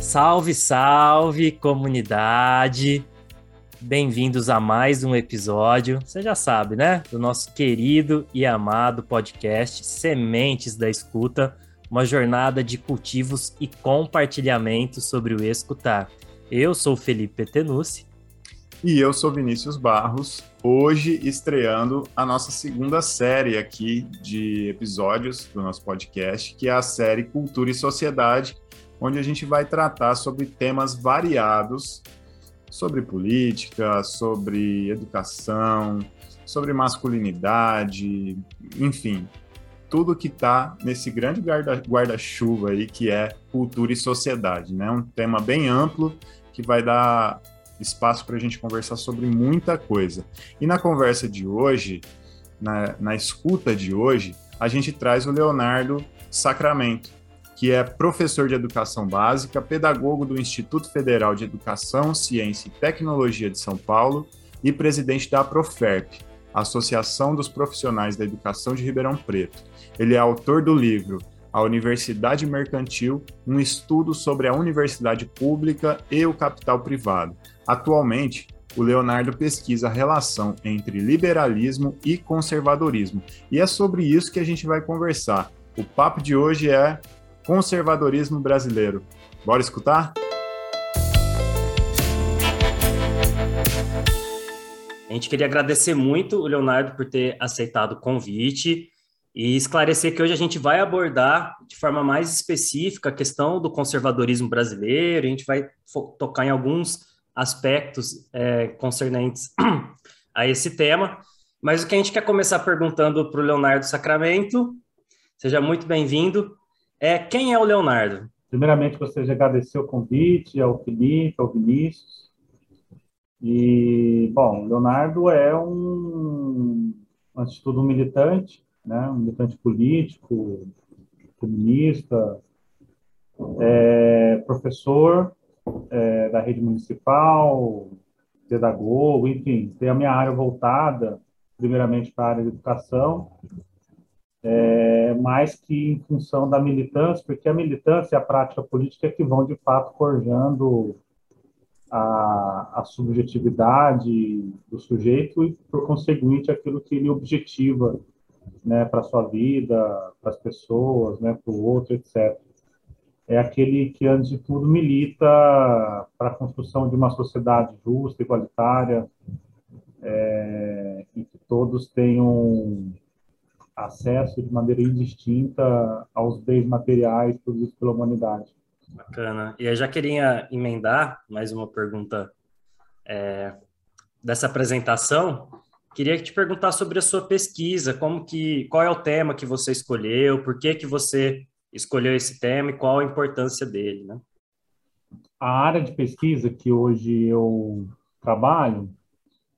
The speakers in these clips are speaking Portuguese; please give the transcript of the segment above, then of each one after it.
Salve, salve, comunidade! Bem-vindos a mais um episódio, você já sabe, né? Do nosso querido e amado podcast Sementes da Escuta, uma jornada de cultivos e compartilhamento sobre o escutar. Eu sou Felipe Petenucci. E eu sou Vinícius Barros, hoje estreando a nossa segunda série aqui de episódios do nosso podcast, que é a série Cultura e Sociedade, onde a gente vai tratar sobre temas variados, sobre política, sobre educação, sobre masculinidade, enfim, tudo que está nesse grande guarda-chuva aí que é cultura e sociedade, né? Um tema bem amplo que vai dar espaço para a gente conversar sobre muita coisa. E na conversa de hoje, na, na escuta de hoje, a gente traz o Leonardo Sacramento, que é professor de educação básica, pedagogo do Instituto Federal de Educação, Ciência e Tecnologia de São Paulo e presidente da Proferp, Associação dos Profissionais da Educação de Ribeirão Preto. Ele é autor do livro A Universidade Mercantil, um estudo sobre a universidade pública e o capital privado. Atualmente, o Leonardo pesquisa a relação entre liberalismo e conservadorismo. E é sobre isso que a gente vai conversar. O papo de hoje é conservadorismo brasileiro. Bora escutar? A gente queria agradecer muito o Leonardo por ter aceitado o convite e esclarecer que hoje a gente vai abordar de forma mais específica a questão do conservadorismo brasileiro, a gente vai tocar em alguns aspectos é, concernentes a esse tema. Mas o que a gente quer começar perguntando para o Leonardo Sacramento, seja muito bem-vindo, é quem é o Leonardo? Primeiramente, gostaria de agradecer o convite ao Felipe, ao Vinícius. E, bom, Leonardo é um, antes de tudo, um militante, né? um militante político, comunista, é, professor é, da rede municipal, pedagogo, enfim, tem a minha área voltada, primeiramente, para a área de educação, é, mais que em função da militância, porque a militância e a prática política é que vão, de fato, forjando a, a subjetividade do sujeito e, por conseguinte, aquilo que ele objetiva né, para a sua vida, para as pessoas, né, para o outro, etc é aquele que, antes de tudo, milita para a construção de uma sociedade justa, igualitária, é, em que todos tenham acesso de maneira indistinta aos bens materiais produzidos pela humanidade. Bacana. E eu já queria emendar mais uma pergunta é, dessa apresentação. Queria te perguntar sobre a sua pesquisa, como que, qual é o tema que você escolheu, por que que você escolheu esse tema e qual a importância dele, né? A área de pesquisa que hoje eu trabalho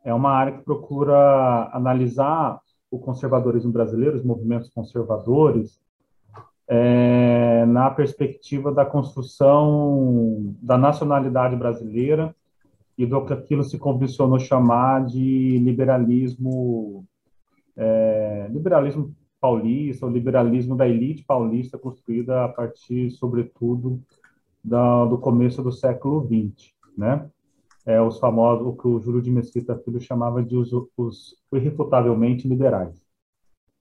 é uma área que procura analisar o conservadorismo brasileiro, os movimentos conservadores, é, na perspectiva da construção da nacionalidade brasileira e do que aquilo se convencionou chamar de liberalismo, é, liberalismo paulista, o liberalismo da elite paulista construída a partir, sobretudo, da, do começo do século XX, né? É, os famosos, o que o Júlio de Mesquita Filho chamava de os, os irrefutavelmente liberais.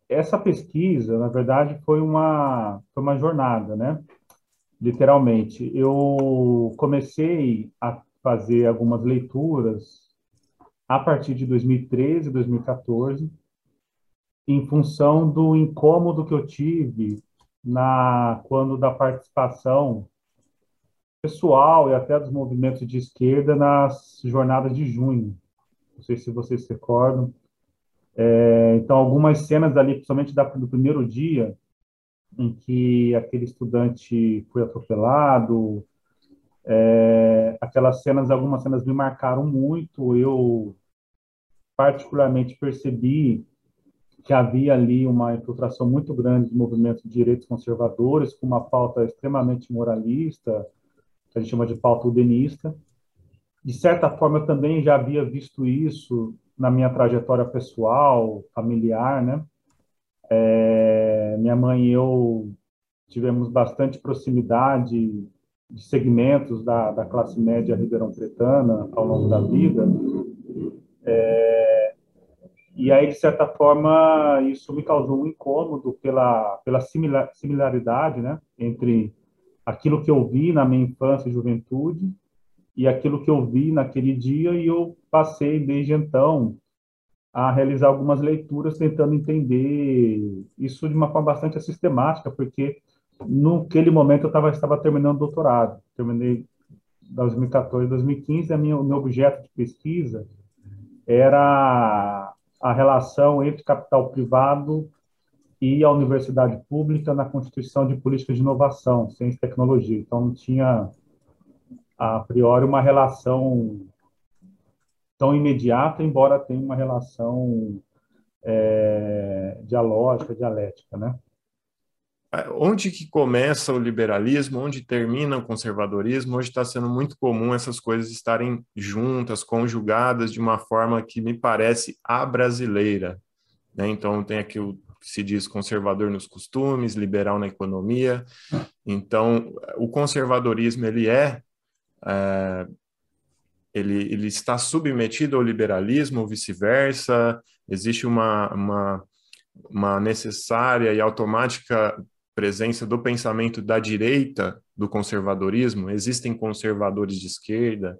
Essa pesquisa, na verdade, foi uma, foi uma jornada, né? Literalmente. Eu comecei a fazer algumas leituras a partir de 2013, 2014, em função do incômodo que eu tive na quando da participação pessoal e até dos movimentos de esquerda nas jornadas de junho. Não sei se vocês se recordam. É, então, algumas cenas ali, principalmente da, do primeiro dia, em que aquele estudante foi atropelado, é, aquelas cenas, algumas cenas me marcaram muito. Eu particularmente percebi que havia ali uma infiltração muito grande de movimentos de direitos conservadores, com uma pauta extremamente moralista, que a gente chama de pauta udenista. De certa forma, eu também já havia visto isso na minha trajetória pessoal, familiar, né? É, minha mãe e eu tivemos bastante proximidade de segmentos da, da classe média ribeirão-pretana ao longo da vida. É, e aí, de certa forma, isso me causou um incômodo pela, pela similar, similaridade né, entre aquilo que eu vi na minha infância e juventude e aquilo que eu vi naquele dia, e eu passei, desde então, a realizar algumas leituras tentando entender isso de uma forma bastante sistemática, porque naquele momento eu tava, estava terminando o doutorado, terminei 2014, 2015, a minha, o meu objeto de pesquisa era a relação entre capital privado e a universidade pública na constituição de políticas de inovação, ciência e tecnologia. Então, não tinha, a priori, uma relação tão imediata, embora tenha uma relação é, dialógica, dialética, né? Onde que começa o liberalismo, onde termina o conservadorismo, hoje está sendo muito comum essas coisas estarem juntas, conjugadas de uma forma que me parece a brasileira. Né? Então, tem aqui o que se diz conservador nos costumes, liberal na economia. Então, o conservadorismo, ele é, é ele, ele está submetido ao liberalismo vice-versa, existe uma, uma, uma necessária e automática presença do pensamento da direita do conservadorismo, existem conservadores de esquerda,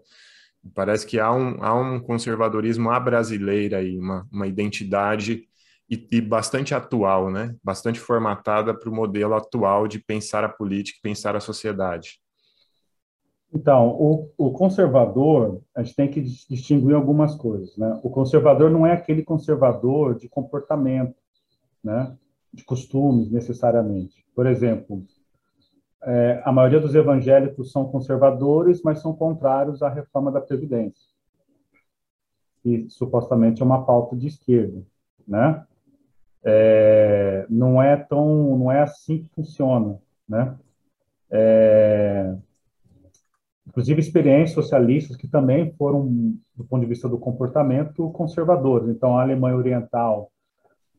parece que há um, há um conservadorismo à brasileira aí, uma, uma identidade e, e bastante atual, né? bastante formatada para o modelo atual de pensar a política, pensar a sociedade. Então, o, o, conservador, a gente tem que distinguir algumas coisas. Né? O conservador não é aquele conservador de comportamento, né? De costumes, necessariamente. Por exemplo, é, a maioria dos evangélicos são conservadores, mas são contrários à reforma da Previdência, que supostamente é uma pauta de esquerda. Né? É, não é tão, não é assim que funciona, né? É, inclusive experiências socialistas que também foram, do ponto de vista do comportamento, conservadores. Então, a Alemanha Oriental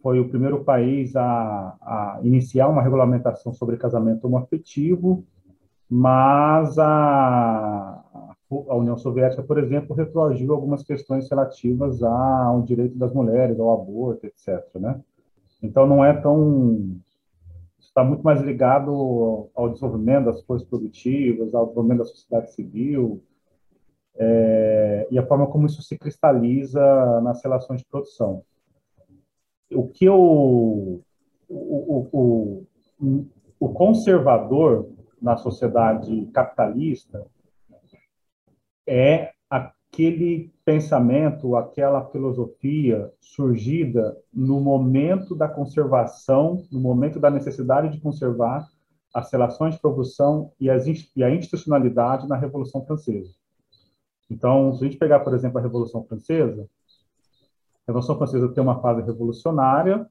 foi o primeiro país a, a iniciar uma regulamentação sobre casamento homoafetivo, mas a, a União Soviética, por exemplo, retroagiu algumas questões relativas ao direito das mulheres, ao aborto, etc. Né? Então, não é tão. Está muito mais ligado ao desenvolvimento das forças produtivas, ao desenvolvimento da sociedade civil, é, e a forma como isso se cristaliza nas relações de produção. O que eu, o, o, o, o conservador na sociedade capitalista é aquele pensamento, aquela filosofia surgida no momento da conservação, no momento da necessidade de conservar as relações de produção e, as, e a institucionalidade na Revolução Francesa. Então, se a gente pegar, por exemplo, a Revolução Francesa, a Revolução Francesa tem uma fase revolucionária,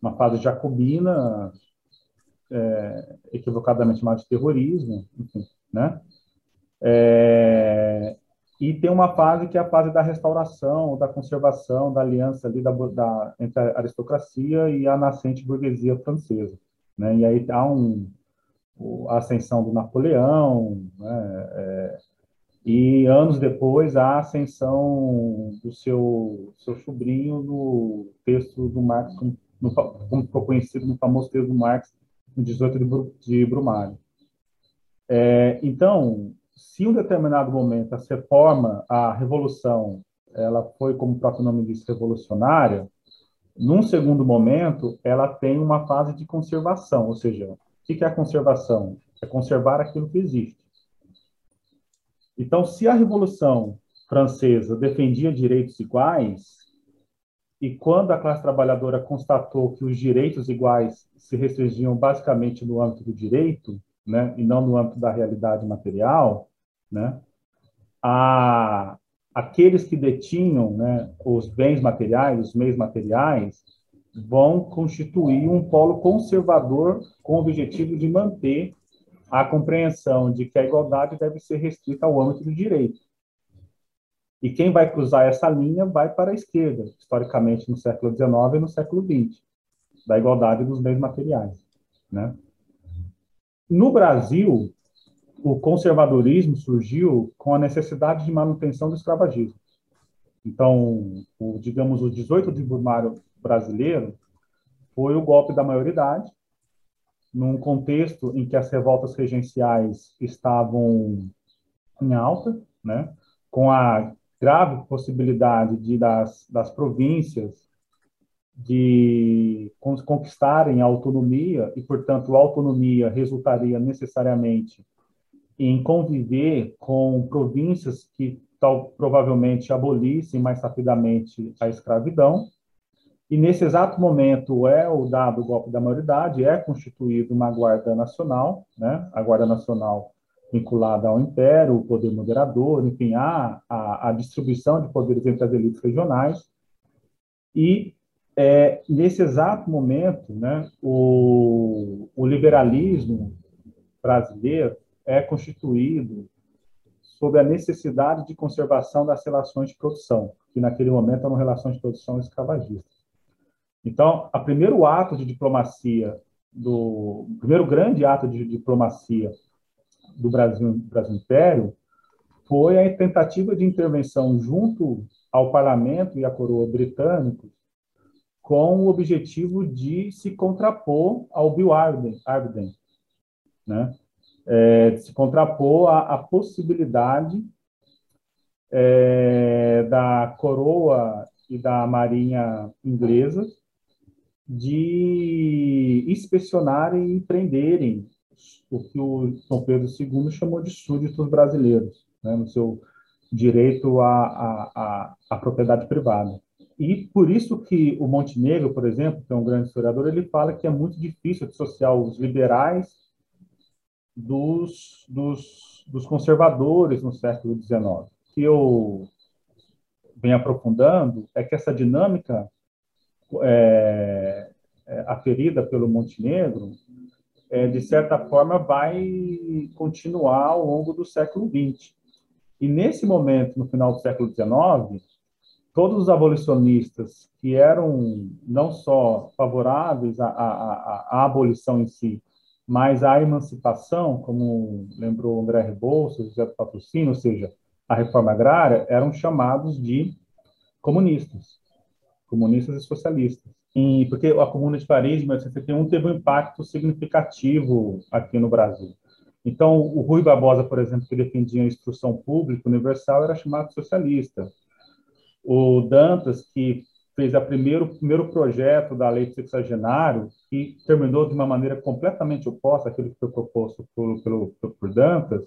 uma fase jacobina, é, equivocadamente chamada de terrorismo, enfim, né? É, e tem uma fase que é a fase da restauração, da conservação, da aliança ali da, da, entre a aristocracia e a nascente burguesia francesa. Né? E aí há um, a ascensão do Napoleão, né? é, e anos depois a ascensão do seu, seu sobrinho no texto do Marx, no, como ficou conhecido no famoso texto do Marx, no 18 de Brumário. É, então, se em um determinado momento a reforma, a revolução, ela foi, como o próprio nome diz, revolucionária, num segundo momento, ela tem uma fase de conservação, ou seja, o que é a conservação? É conservar aquilo que existe. Então, se a Revolução Francesa defendia direitos iguais, e quando a classe trabalhadora constatou que os direitos iguais se restringiam basicamente no âmbito do direito, né, e não no âmbito da realidade material, né, a, aqueles que detinham né, os bens materiais, os meios materiais, vão constituir um polo conservador com o objetivo de manter a compreensão de que a igualdade deve ser restrita ao âmbito do direito. E quem vai cruzar essa linha vai para a esquerda, historicamente no século XIX e no século XX, da igualdade dos bens materiais, né? no Brasil, o conservadorismo surgiu com a necessidade de manutenção do escravagismo. Então, o, digamos, o 18 de Brumário brasileiro foi o golpe da maioridade, num contexto em que as revoltas regenciais estavam em alta, né, com a grave possibilidade de das, das províncias de conquistarem a autonomia e, portanto, a autonomia resultaria necessariamente em conviver com províncias que tal, provavelmente abolissem mais rapidamente a escravidão. E nesse exato momento é o dado golpe da maioridade, é constituída uma guarda nacional, né? A guarda nacional vinculada ao império, o poder moderador, enfim, há a, a distribuição de poderes entre as elites regionais. E é, nesse exato momento, né, o, o liberalismo brasileiro é constituído sob a necessidade de conservação das relações de produção, que naquele momento eram relações de produção escravagistas. Então, o primeiro ato de diplomacia, do o primeiro grande ato de diplomacia do Brasil, Brasil Império, foi a tentativa de intervenção junto ao parlamento e à coroa britânicos com o objetivo de se contrapor ao Bill Arden, Arden né? É, se contrapor à, à possibilidade é, da coroa e da marinha inglesa de inspecionarem e prenderem o que o São Pedro II chamou de súditos brasileiros, né, no seu direito à, à, propriedade privada. E por isso que o Montenegro, por exemplo, que é um grande historiador, ele fala que é muito difícil dissociar os liberais dos, dos, dos conservadores no século XIX. O que eu venho aprofundando é que essa dinâmica é, é, aferida pelo Montenegro é, de certa forma, vai continuar ao longo do século XX. E nesse momento, no final do século XIX, todos os abolicionistas que eram não só favoráveis à, à, à abolição em si, mas à emancipação, como lembrou André Rebouças, José Patrocínio, ou seja, a reforma agrária, eram chamados de comunistas, comunistas e socialistas. E, porque a Comuna de Paris, em 1971, teve um impacto significativo aqui no Brasil. Então, o Rui Barbosa, por exemplo, que defendia a instrução pública universal, era chamado socialista. O Dantas, que fez a primeiro, o primeiro projeto da lei de sexagenário, que terminou de uma maneira completamente oposta àquilo que foi proposto por, pelo, por Dantas,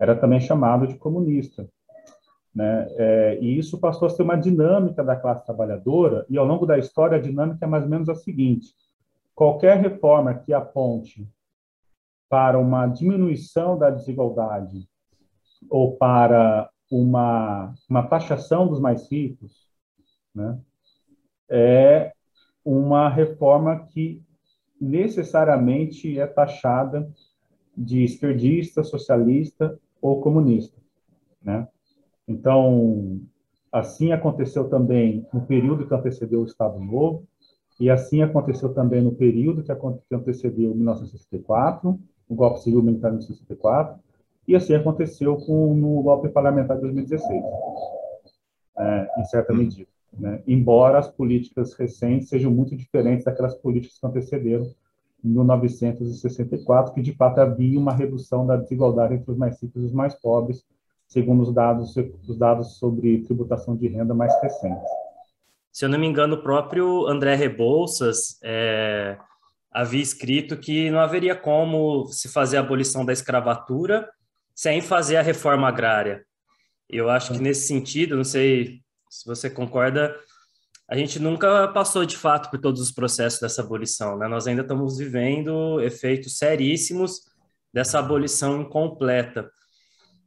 era também chamado de comunista. Né? É, e isso passou a ser uma dinâmica da classe trabalhadora, e ao longo da história a dinâmica é mais ou menos a seguinte: qualquer reforma que aponte para uma diminuição da desigualdade ou para uma, uma taxação dos mais ricos, né, é uma reforma que necessariamente é taxada de esquerdista, socialista ou comunista, né? Então, assim aconteceu também no período que antecedeu o Estado Novo, e assim aconteceu também no período que antecedeu 1964, o golpe civil militar de 1964, e assim aconteceu com no golpe parlamentar de 2016, é, em certa hum. medida. Né? Embora as políticas recentes sejam muito diferentes daquelas políticas que antecederam em 1964, que de fato havia uma redução da desigualdade entre os mais ricos e os mais pobres, segundo os dados, os dados sobre tributação de renda mais recentes. Se eu não me engano, o próprio André Rebouças é, havia escrito que não haveria como se fazer a abolição da escravatura sem fazer a reforma agrária. Eu acho que nesse sentido, não sei se você concorda, a gente nunca passou de fato por todos os processos dessa abolição, né? Nós ainda estamos vivendo efeitos seríssimos dessa abolição incompleta.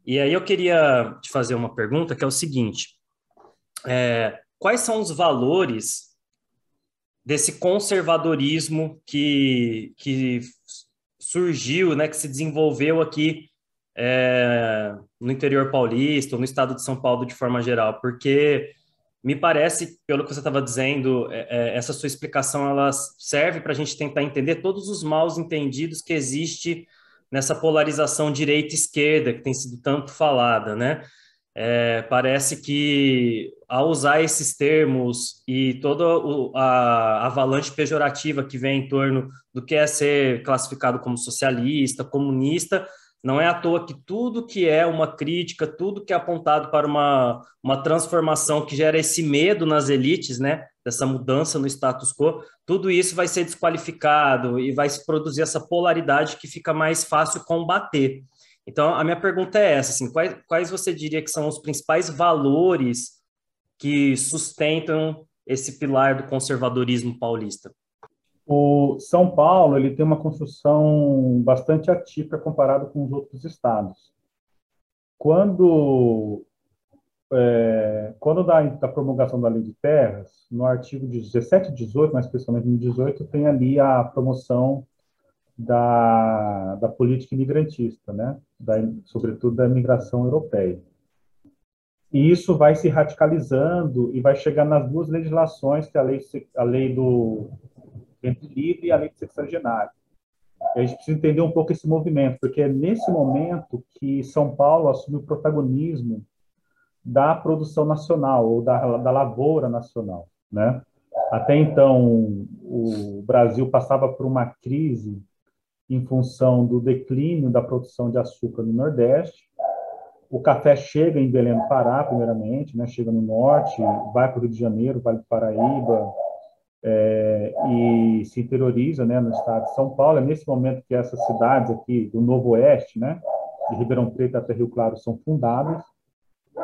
E aí eu queria te fazer uma pergunta que é o seguinte: é, quais são os valores desse conservadorismo que, que surgiu, né, que se desenvolveu aqui é, no interior paulista, ou no estado de São Paulo de forma geral? Porque me parece, pelo que você estava dizendo, é, é, essa sua explicação ela serve para a gente tentar entender todos os maus entendidos que existe nessa polarização direita-esquerda que tem sido tanto falada, né? É, parece que ao usar esses termos e toda a avalanche pejorativa que vem em torno do que é ser classificado como socialista, comunista, não é à toa que tudo que é uma crítica, tudo que é apontado para uma, uma transformação que gera esse medo nas elites, né, dessa mudança no status quo, tudo isso vai ser desqualificado e vai se produzir essa polaridade que fica mais fácil combater. Então, a minha pergunta é essa, assim, quais, quais você diria que são os principais valores que sustentam esse pilar do conservadorismo paulista? O São Paulo ele tem uma construção bastante atípica comparado com os outros estados. Quando é, quando da, da, promulgação da lei de terras, no artigo 17 e 18, mais especialmente no 18, tem ali a promoção da, da política imigrantista, né? Da, sobretudo da imigração europeia. E isso vai se radicalizando e vai chegar nas duas legislações, que é a lei, a lei do entre livre e a lei. E a gente precisa entender um pouco esse movimento, porque é nesse momento que São Paulo assume o protagonismo da produção nacional, ou da, da lavoura nacional, né? Até então, o Brasil passava por uma crise em função do declínio da produção de açúcar no Nordeste. O café chega em Belém do Pará, primeiramente, né? chega no Norte, vai para o Rio de Janeiro, Vale do Paraíba, é, e se interioriza né, no estado de São Paulo. É nesse momento que essas cidades aqui do Novo Oeste, né, de Ribeirão Preto até Rio Claro, são fundadas,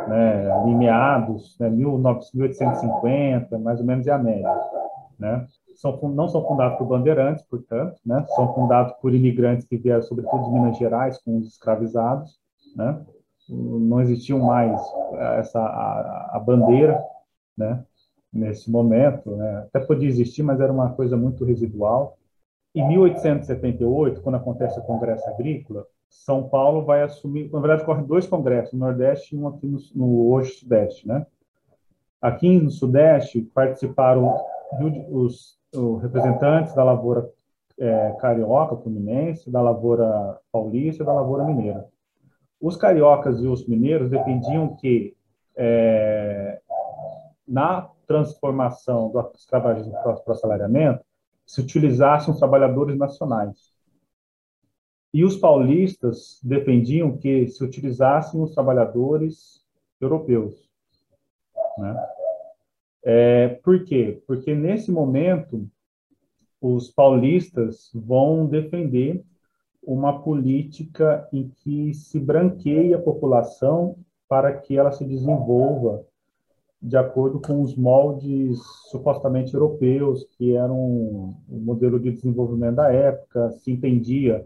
né, ali meados, né, 1850, mais ou menos é a média. Né? São, não são fundados por bandeirantes, portanto, né, são fundados por imigrantes que vieram, sobretudo de Minas Gerais, com os escravizados. Né? Não existiam mais essa a, a bandeira, né? Nesse momento, né? até podia existir, mas era uma coisa muito residual. Em 1878, quando acontece o Congresso Agrícola, São Paulo vai assumir, na verdade, correm dois congressos, no Nordeste e um aqui no, no hoje Sudeste, né? Aqui no Sudeste participaram os, os representantes da lavoura é, carioca, fluminense, da lavoura paulista e da lavoura mineira. Os cariocas e os mineiros dependiam que é, na transformação do escravagismo para o assalariamento se utilizassem os trabalhadores nacionais. E os paulistas defendiam que se utilizassem os trabalhadores europeus. Né? É, por quê? Porque nesse momento os paulistas vão defender uma política em que se branqueie a população para que ela se desenvolva de acordo com os moldes supostamente europeus, que eram o modelo de desenvolvimento da época, se entendia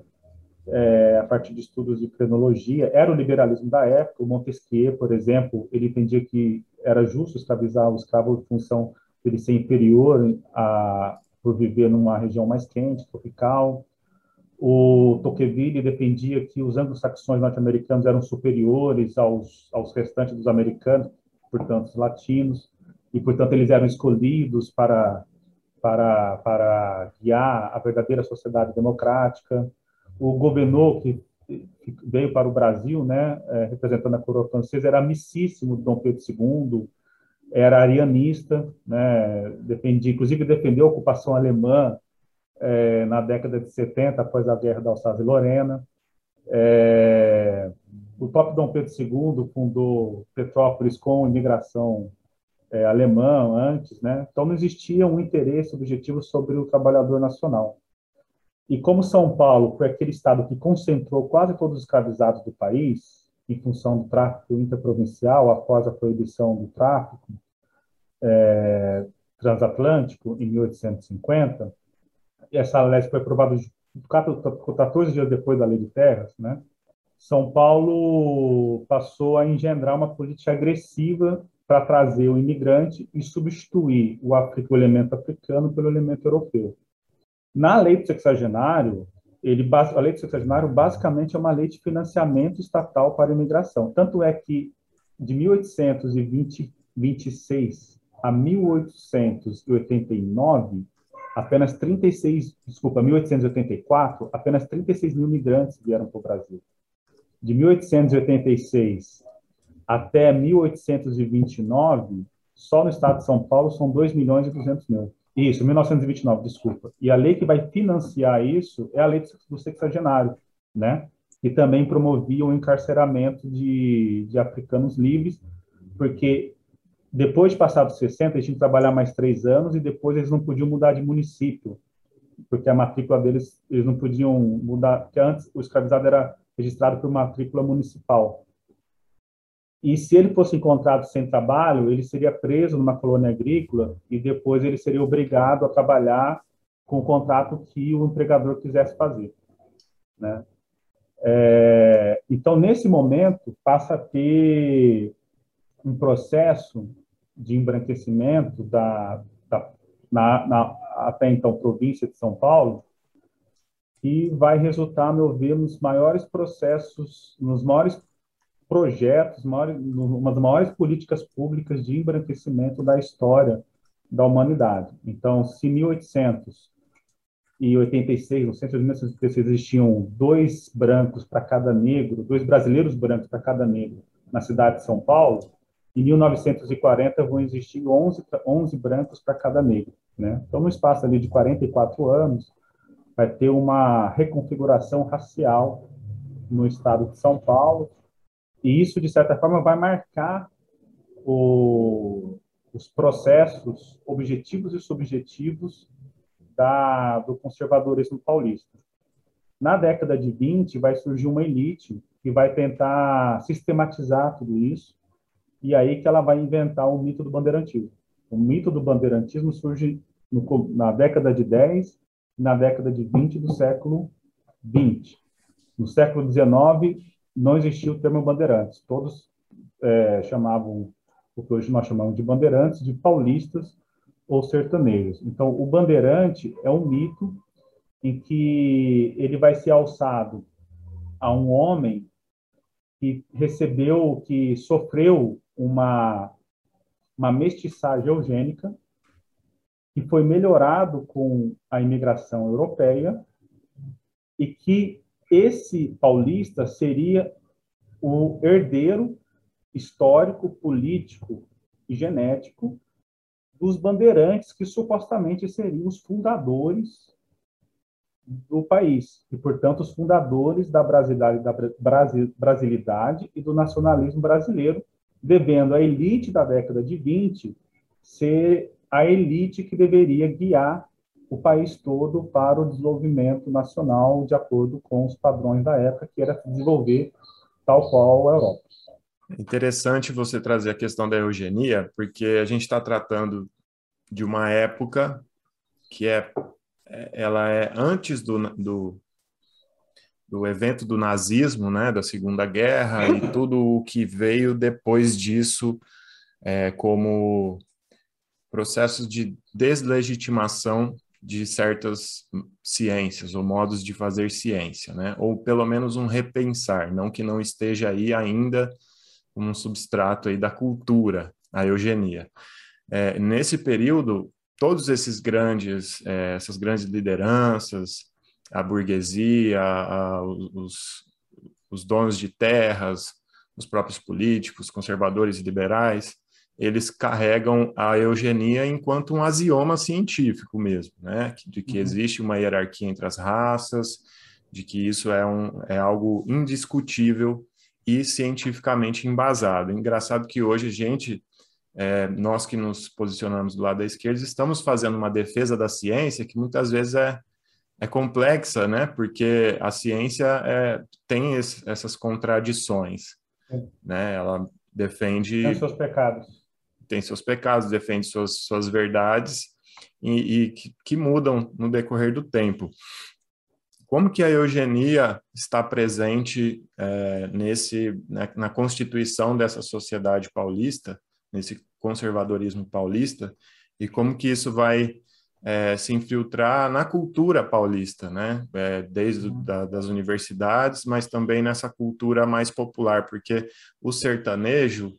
é, a partir de estudos de cronologia, era o liberalismo da época, o Montesquieu, por exemplo, ele entendia que era justo escravizar o escravo em função de ele ser inferior a, por viver numa região mais quente, tropical. O Tocqueville defendia que os anglo-saxões norte-americanos eram superiores aos, aos restantes dos americanos, portanto, os latinos, e, portanto, eles eram escolhidos para, para, para guiar a verdadeira sociedade democrática. O governor que veio para o Brasil, né, é, representando a coroa francesa, era amicíssimo de Dom Pedro II, era arianista, né, defendia, inclusive defendeu a ocupação alemã é, na década de 70, após a Guerra da Alsácia-Lorena. É, o próprio Dom Pedro II fundou Petrópolis com imigração é, alemã antes, né? Então não existia um interesse objetivo sobre o trabalhador nacional. E como São Paulo foi aquele estado que concentrou quase todos os escravizados do país, em função do tráfico interprovincial após a proibição do tráfico é, transatlântico em 1850, essa lei foi aprovada 14 dias depois da Lei de Terras, né? São Paulo passou a engendrar uma política agressiva para trazer o imigrante e substituir o, o elemento africano pelo elemento europeu. Na lei do sexagenário, ele, a lei do sexagenário basicamente é uma lei de financiamento estatal para a imigração. Tanto é que de 1826 a 1889, apenas 36, desculpa, 1884, apenas 36 mil migrantes vieram para o Brasil. De 1886 até 1829, só no estado de São Paulo são 2 milhões e 200 mil. Isso, 1929, desculpa. E a lei que vai financiar isso é a lei do sexagenário, né? Que também promovia o encarceramento de, de africanos livres, porque depois de passar dos 60, eles tinham que trabalhar mais três anos e depois eles não podiam mudar de município, porque a matrícula deles, eles não podiam mudar, porque antes o escravizado era registrado por matrícula municipal. E se ele fosse encontrado sem trabalho, ele seria preso numa colônia agrícola e depois ele seria obrigado a trabalhar com o contrato que o empregador quisesse fazer. Né? É, então, nesse momento, passa a ter um processo de embranquecimento da, da na, na, até então província de São Paulo, que vai resultar, a meu ver, nos maiores processos, nos maiores projetos, maiores, uma das maiores políticas públicas de embranquecimento da história da humanidade. Então, se 1886, no centro de 1986, existiam dois brancos para cada negro, dois brasileiros brancos para cada negro na cidade de São Paulo, em 1940 vão existir 11, 11 brancos para cada negro. Né? Então, no espaço ali de 44 anos, vai ter uma reconfiguração racial no estado de São Paulo, e isso, de certa forma, vai marcar o, os processos objetivos e subjetivos da, do conservadorismo paulista. Na década de 20, vai surgir uma elite que vai tentar sistematizar tudo isso, e aí que ela vai inventar o mito do bandeirantismo. O mito do bandeirantismo surge no, na década de 10 e na década de 20 do século 20. No século 19, não existia o termo bandeirantes. Todos é, chamavam, o que hoje nós chamamos de bandeirantes, de paulistas ou sertanejos. Então, o bandeirante é um mito em que ele vai ser alçado a um homem que recebeu, que sofreu uma, uma mestiçagem eugênica, que foi melhorado com a imigração europeia e que esse paulista seria o herdeiro histórico, político e genético dos bandeirantes que supostamente seriam os fundadores do país e, portanto, os fundadores da brasilidade, da brasilidade e do nacionalismo brasileiro, devendo a elite da década de 20 ser a elite que deveria guiar o país todo para o desenvolvimento nacional de acordo com os padrões da época, que era desenvolver tal qual a Europa. Interessante você trazer a questão da eugenia, porque a gente está tratando de uma época que é, é, ela é antes do, do, do evento do nazismo, né, da Segunda Guerra e tudo o que veio depois disso, é, como processos de deslegitimação de certas ciências ou modos de fazer ciência, né? Ou pelo menos um repensar, não que não esteja aí ainda um substrato aí da cultura, a eugenia. É, nesse período, todos esses grandes, é, essas grandes lideranças, a burguesia, a, os, os donos de terras, os próprios políticos, conservadores e liberais, eles carregam a eugenia enquanto um axioma científico mesmo, né? De que uhum. existe uma hierarquia entre as raças, de que isso é, um, é algo indiscutível e cientificamente embasado. Engraçado que hoje a gente, é, nós que nos posicionamos do lado da esquerda, estamos fazendo uma defesa da ciência que muitas vezes é, é complexa, né? Porque a ciência é, tem esse, essas contradições, é. né? Ela defende... Tem seus pecados tem seus pecados, defende suas, suas verdades e, e que, que, mudam no decorrer do tempo. Como que a eugenia está presente é, nesse né, na constituição dessa sociedade paulista, nesse conservadorismo paulista, e como que isso vai é, se infiltrar na cultura paulista, né? É, desde uhum. da, das universidades, mas também nessa cultura mais popular, porque o sertanejo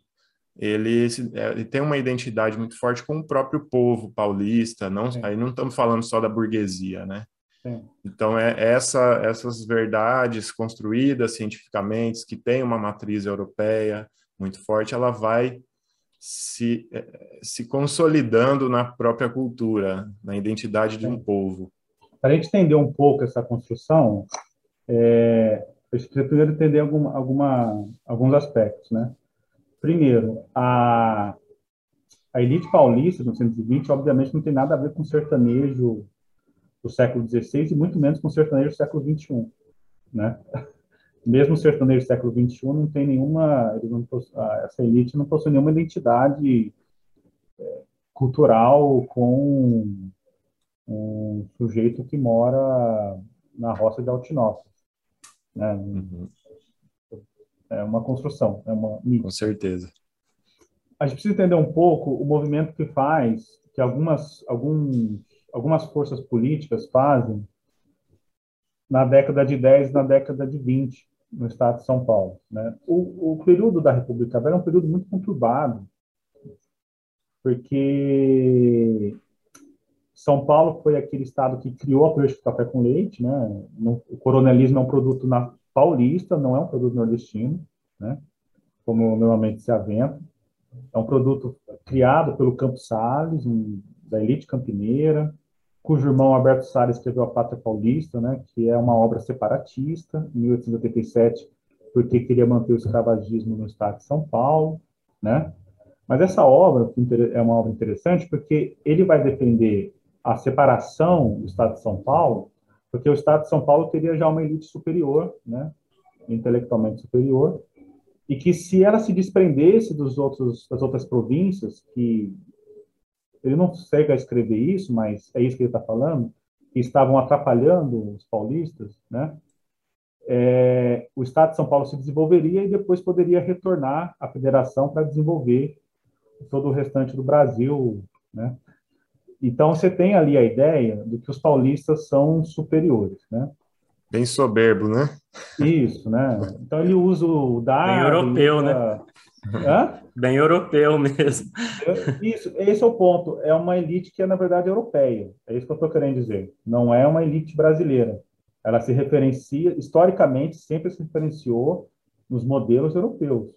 ele, é, ele, tem uma identidade muito forte com o próprio povo paulista, não, aí não estamos falando só da burguesia, né? Então, é essa, essas verdades construídas cientificamente, que tem uma matriz europeia muito forte, ela vai se, é, se consolidando na própria cultura, na identidade de um povo. Para a gente entender um pouco essa construção, é, eu primeiro entender alguma, alguma, alguns aspectos, né? Primeiro, a, a elite paulista, no 1920, obviamente não tem nada a ver com sertanejo do século XVI e muito menos com sertanejo do século XXI, né? Mesmo o sertanejo do século XXI não tem nenhuma, não essa elite não possui nenhuma identidade é, cultural com um sujeito que mora na roça de Altinópolis, né? Uhum. É uma construção, é uma Com certeza. A gente precisa entender um pouco o movimento que faz, que algumas, algumas forças políticas fazem na década de 10 na década de 20 no estado de São Paulo. Né? O, o período da República Velha é um período muito conturbado, porque São Paulo foi aquele estado que criou a política do café com leite, né? O coronelismo é um produto na, paulista, não é um produto nordestino, né? como normalmente se aventa. É um produto criado pelo Campos Salles, da elite campineira, cujo irmão Alberto Salles escreveu A Pátria Paulista, né, que é uma obra separatista, em 1887, porque queria manter o escravagismo no estado de São Paulo, né? Mas essa obra é uma obra interessante porque ele vai defender a separação do estado de São Paulo porque o Estado de São Paulo teria já uma elite superior, né, intelectualmente superior, e que se ela se desprendesse dos outros, das outras províncias, que ele não chega a escrever isso, mas é isso que ele está falando, que estavam atrapalhando os paulistas, né, é, o Estado de São Paulo se desenvolveria e depois poderia retornar à federação para desenvolver todo o restante do Brasil, né? Então, você tem ali a ideia de que os paulistas são superiores, né? Bem soberbo, né? Isso, né? Então, ele usa o dado... Bem europeu, usa... né? Hã? Bem europeu mesmo. Isso, esse é o ponto. É uma elite que é, na verdade, europeia. É isso que eu estou querendo dizer. Não é uma elite brasileira. Ela se referencia, historicamente, sempre se referenciou nos modelos europeus.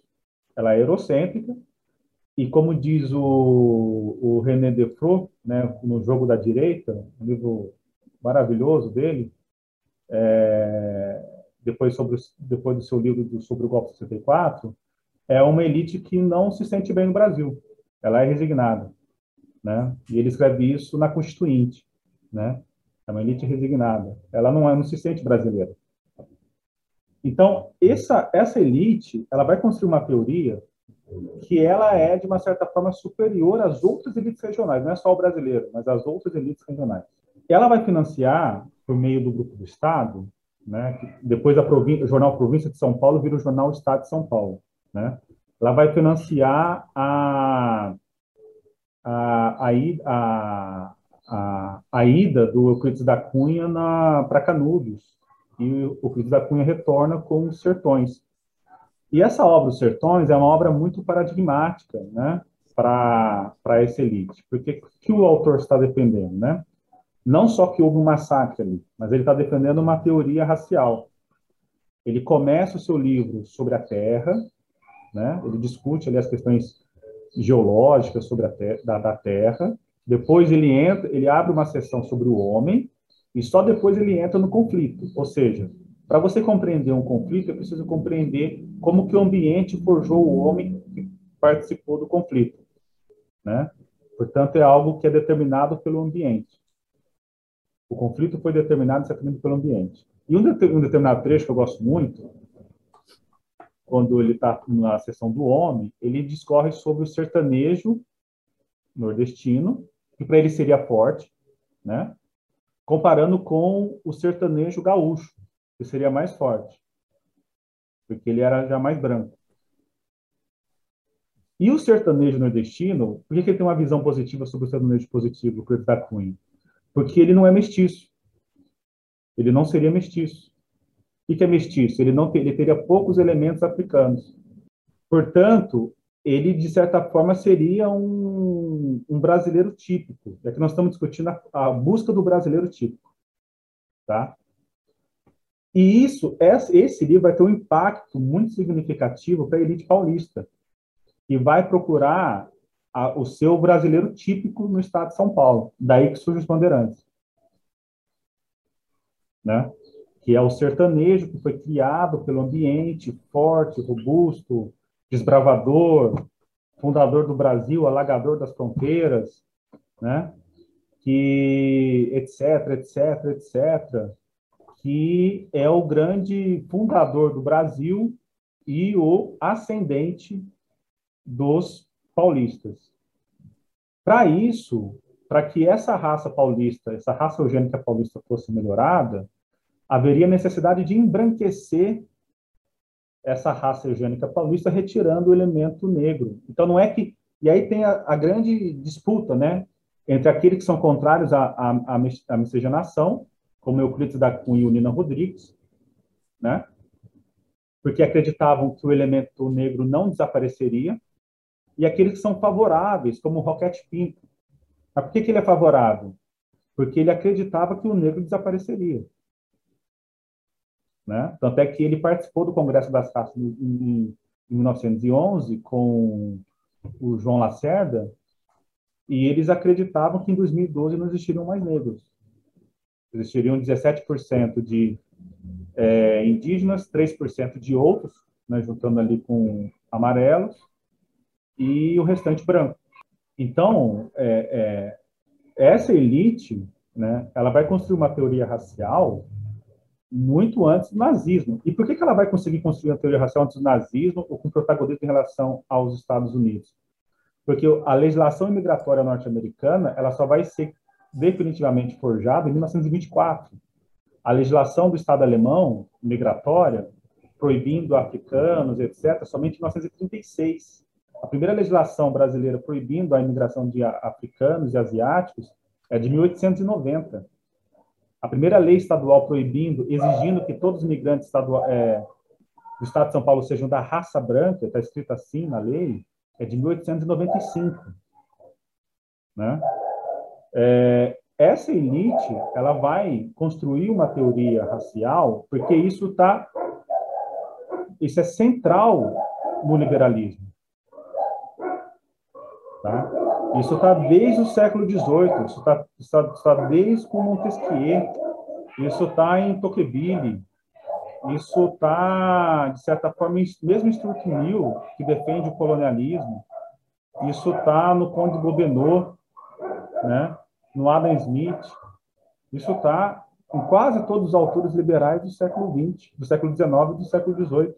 Ela é eurocêntrica, e como diz o, o René Defro, né, no Jogo da Direita, um livro maravilhoso dele, é, depois, sobre, depois do seu livro do, sobre o golpe de 64, é uma elite que não se sente bem no Brasil. Ela é resignada. Né? E ele escreve isso na Constituinte. Né? É uma elite resignada. Ela não, é, não se sente brasileira. Então, essa, essa elite ela vai construir uma teoria que ela é, de uma certa forma, superior às outras elites regionais, não é só o brasileiro, mas às outras elites regionais. Ela vai financiar, por meio do Grupo do Estado, né, depois a o jornal Província de São Paulo vira o jornal Estado de São Paulo. Né? Ela vai financiar a, a, a, a, a ida do Euclides da Cunha para Canudos, e o Euclides da Cunha retorna com os sertões. E essa obra, Os Sertões, é uma obra muito paradigmática né, para essa elite. Porque o que o autor está defendendo? Né? Não só que houve um massacre ali, mas ele está defendendo uma teoria racial. Ele começa o seu livro sobre a Terra, né? ele discute ali as questões geológicas sobre a ter da, da Terra, depois ele entra, ele abre uma sessão sobre o homem, e só depois ele entra no conflito. Ou seja, para você compreender um conflito, é preciso compreender como que o ambiente forjou o homem que participou do conflito, né? Portanto, é algo que é determinado pelo ambiente. O conflito foi determinado exatamente pelo ambiente. E um, um determinado trecho que eu gosto muito, quando ele está na seção do homem, ele discorre sobre o sertanejo nordestino, que para ele seria forte, né? comparando com o sertanejo gaúcho, que seria mais forte, porque ele era já mais branco. E o sertanejo nordestino, por que, ele tem uma visão positiva sobre o sertanejo positivo, o Cleiton da Cunha? Porque ele não é mestiço. Ele não seria mestiço. O que é mestiço? Ele, não ele teria poucos elementos africanos. Portanto, ele, de certa forma, seria um, um brasileiro típico. É que nós estamos discutindo a, a busca do brasileiro típico. Tá? E isso, esse livro vai ter um impacto muito significativo para a elite paulista, que vai procurar a, o seu brasileiro típico no estado de São Paulo. Daí que surge os bandeirantes. Né? Que é o sertanejo que foi criado pelo ambiente forte, robusto, desbravador, fundador do Brasil, alagador das fronteiras, né? Que etc, etc, etc, que é o grande fundador do Brasil e o ascendente dos paulistas. Para isso, para que essa raça paulista, essa raça eugênica paulista fosse melhorada, haveria necessidade de embranquecer essa raça eugênica paulista retirando o elemento negro. Então não é que e aí tem a, a grande disputa, né, entre aqueles que são contrários à, à, miscigenação, como Euclides da Cunha e Nina Rodrigues, né, porque acreditavam que o elemento negro não desapareceria, e aqueles que são favoráveis, como Roquete Pinto. Mas por que, que ele é favorável? Porque ele acreditava que o negro desapareceria. Né? Tanto é que ele participou do Congresso das Raças em, em, em 1911 com o João Lacerda, e eles acreditavam que em 2012 não existiriam mais negros. Existiriam 17% de é, indígenas, 3% de outros, né, juntando ali com amarelos, e o restante branco. Então, é, é, essa elite, né, ela vai construir uma teoria racial muito antes do nazismo. E por que, que ela vai conseguir construir a teoria racial antes do nazismo ou com protagonismo em relação aos Estados Unidos? Porque a legislação imigratória norte-americana ela só vai ser definitivamente forjada em 1924. A legislação do Estado alemão migratória, proibindo africanos, etc., somente em 1936. A primeira legislação brasileira proibindo a imigração de africanos e asiáticos é de 1890. A primeira lei estadual proibindo, exigindo que todos os imigrantes estadual, é, do Estado de São Paulo sejam da raça branca, está escrito assim na lei, é de 1895. Né? É, essa elite ela vai construir uma teoria racial porque isso está isso é central no liberalismo tá? isso está desde o século XVIII isso está tá, tá desde com Montesquieu isso está em Tocqueville isso está de certa forma mesmo em Stuart Mill que defende o colonialismo isso está no Conde de Gobineau né? No Adam Smith. Isso está em quase todos os autores liberais do século XX, do século XIX e do século XVIII.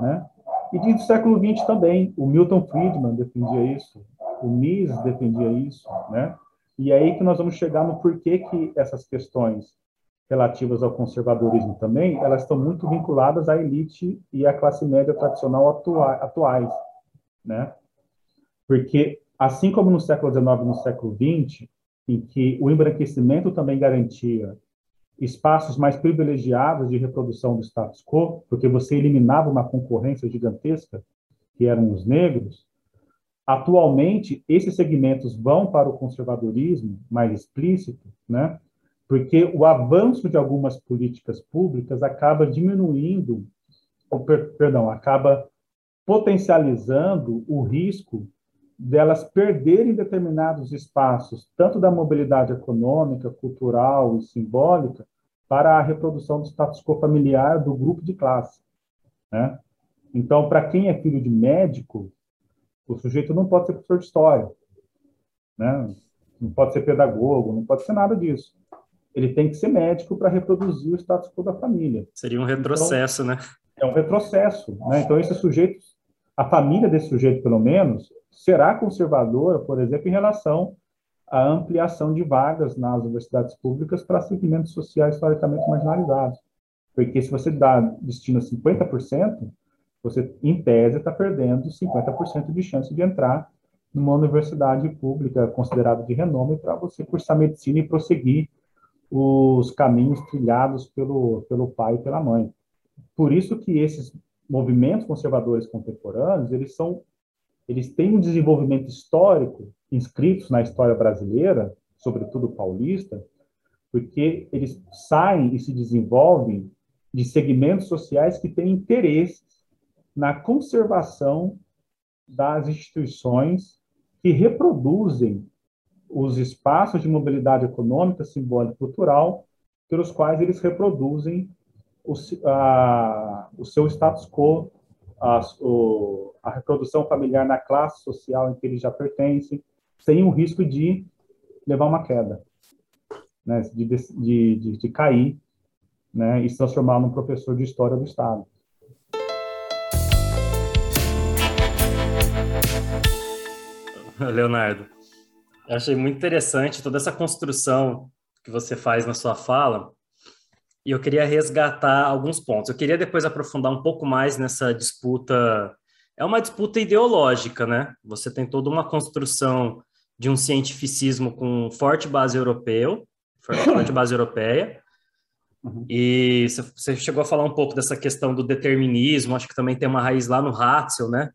Né? E do século XX também. O Milton Friedman defendia isso, o Mises defendia isso. Né? E é aí que nós vamos chegar no porquê que essas questões relativas ao conservadorismo também, elas estão muito vinculadas à elite e à classe média tradicional atua atuais, né? Porque assim como no século XIX e no século XX, em que o embranquecimento também garantia espaços mais privilegiados de reprodução do status quo, porque você eliminava uma concorrência gigantesca, que eram os negros, atualmente esses segmentos vão para o conservadorismo mais explícito, né? porque o avanço de algumas políticas públicas acaba diminuindo, ou, perdão, acaba potencializando o risco delas perderem determinados espaços, tanto da mobilidade econômica, cultural e simbólica, para a reprodução do status quo familiar do grupo de classe. Né? Então, para quem é filho de médico, o sujeito não pode ser professor de história, né? não pode ser pedagogo, não pode ser nada disso. Ele tem que ser médico para reproduzir o status quo da família. Seria um retrocesso, então, né? É um retrocesso. Né? Então, esses sujeitos, a família desse sujeito, pelo menos, será conservadora, por exemplo, em relação à ampliação de vagas nas universidades públicas para segmentos sociais historicamente marginalizados. Porque se você dá destino a 50%, você, em tese, está perdendo 50% de chance de entrar numa universidade pública considerada de renome para você cursar medicina e prosseguir os caminhos trilhados pelo, pelo pai e pela mãe. Por isso que esses movimentos conservadores contemporâneos, eles são eles têm um desenvolvimento histórico inscritos na história brasileira, sobretudo paulista, porque eles saem e se desenvolvem de segmentos sociais que têm interesse na conservação das instituições que reproduzem os espaços de mobilidade econômica, simbólica e cultural pelos quais eles reproduzem o, a, o seu status quo, a, o, a reprodução familiar na classe social em que eles já pertencem, sem o risco de levar uma queda, né, de, de, de, de cair né, e se transformar num professor de história do Estado. Leonardo, eu achei muito interessante toda essa construção que você faz na sua fala, e eu queria resgatar alguns pontos. Eu queria depois aprofundar um pouco mais nessa disputa. É uma disputa ideológica, né? Você tem toda uma construção de um cientificismo com forte base europeu, forte base europeia. Uhum. E você chegou a falar um pouco dessa questão do determinismo, acho que também tem uma raiz lá no Ratzel, né?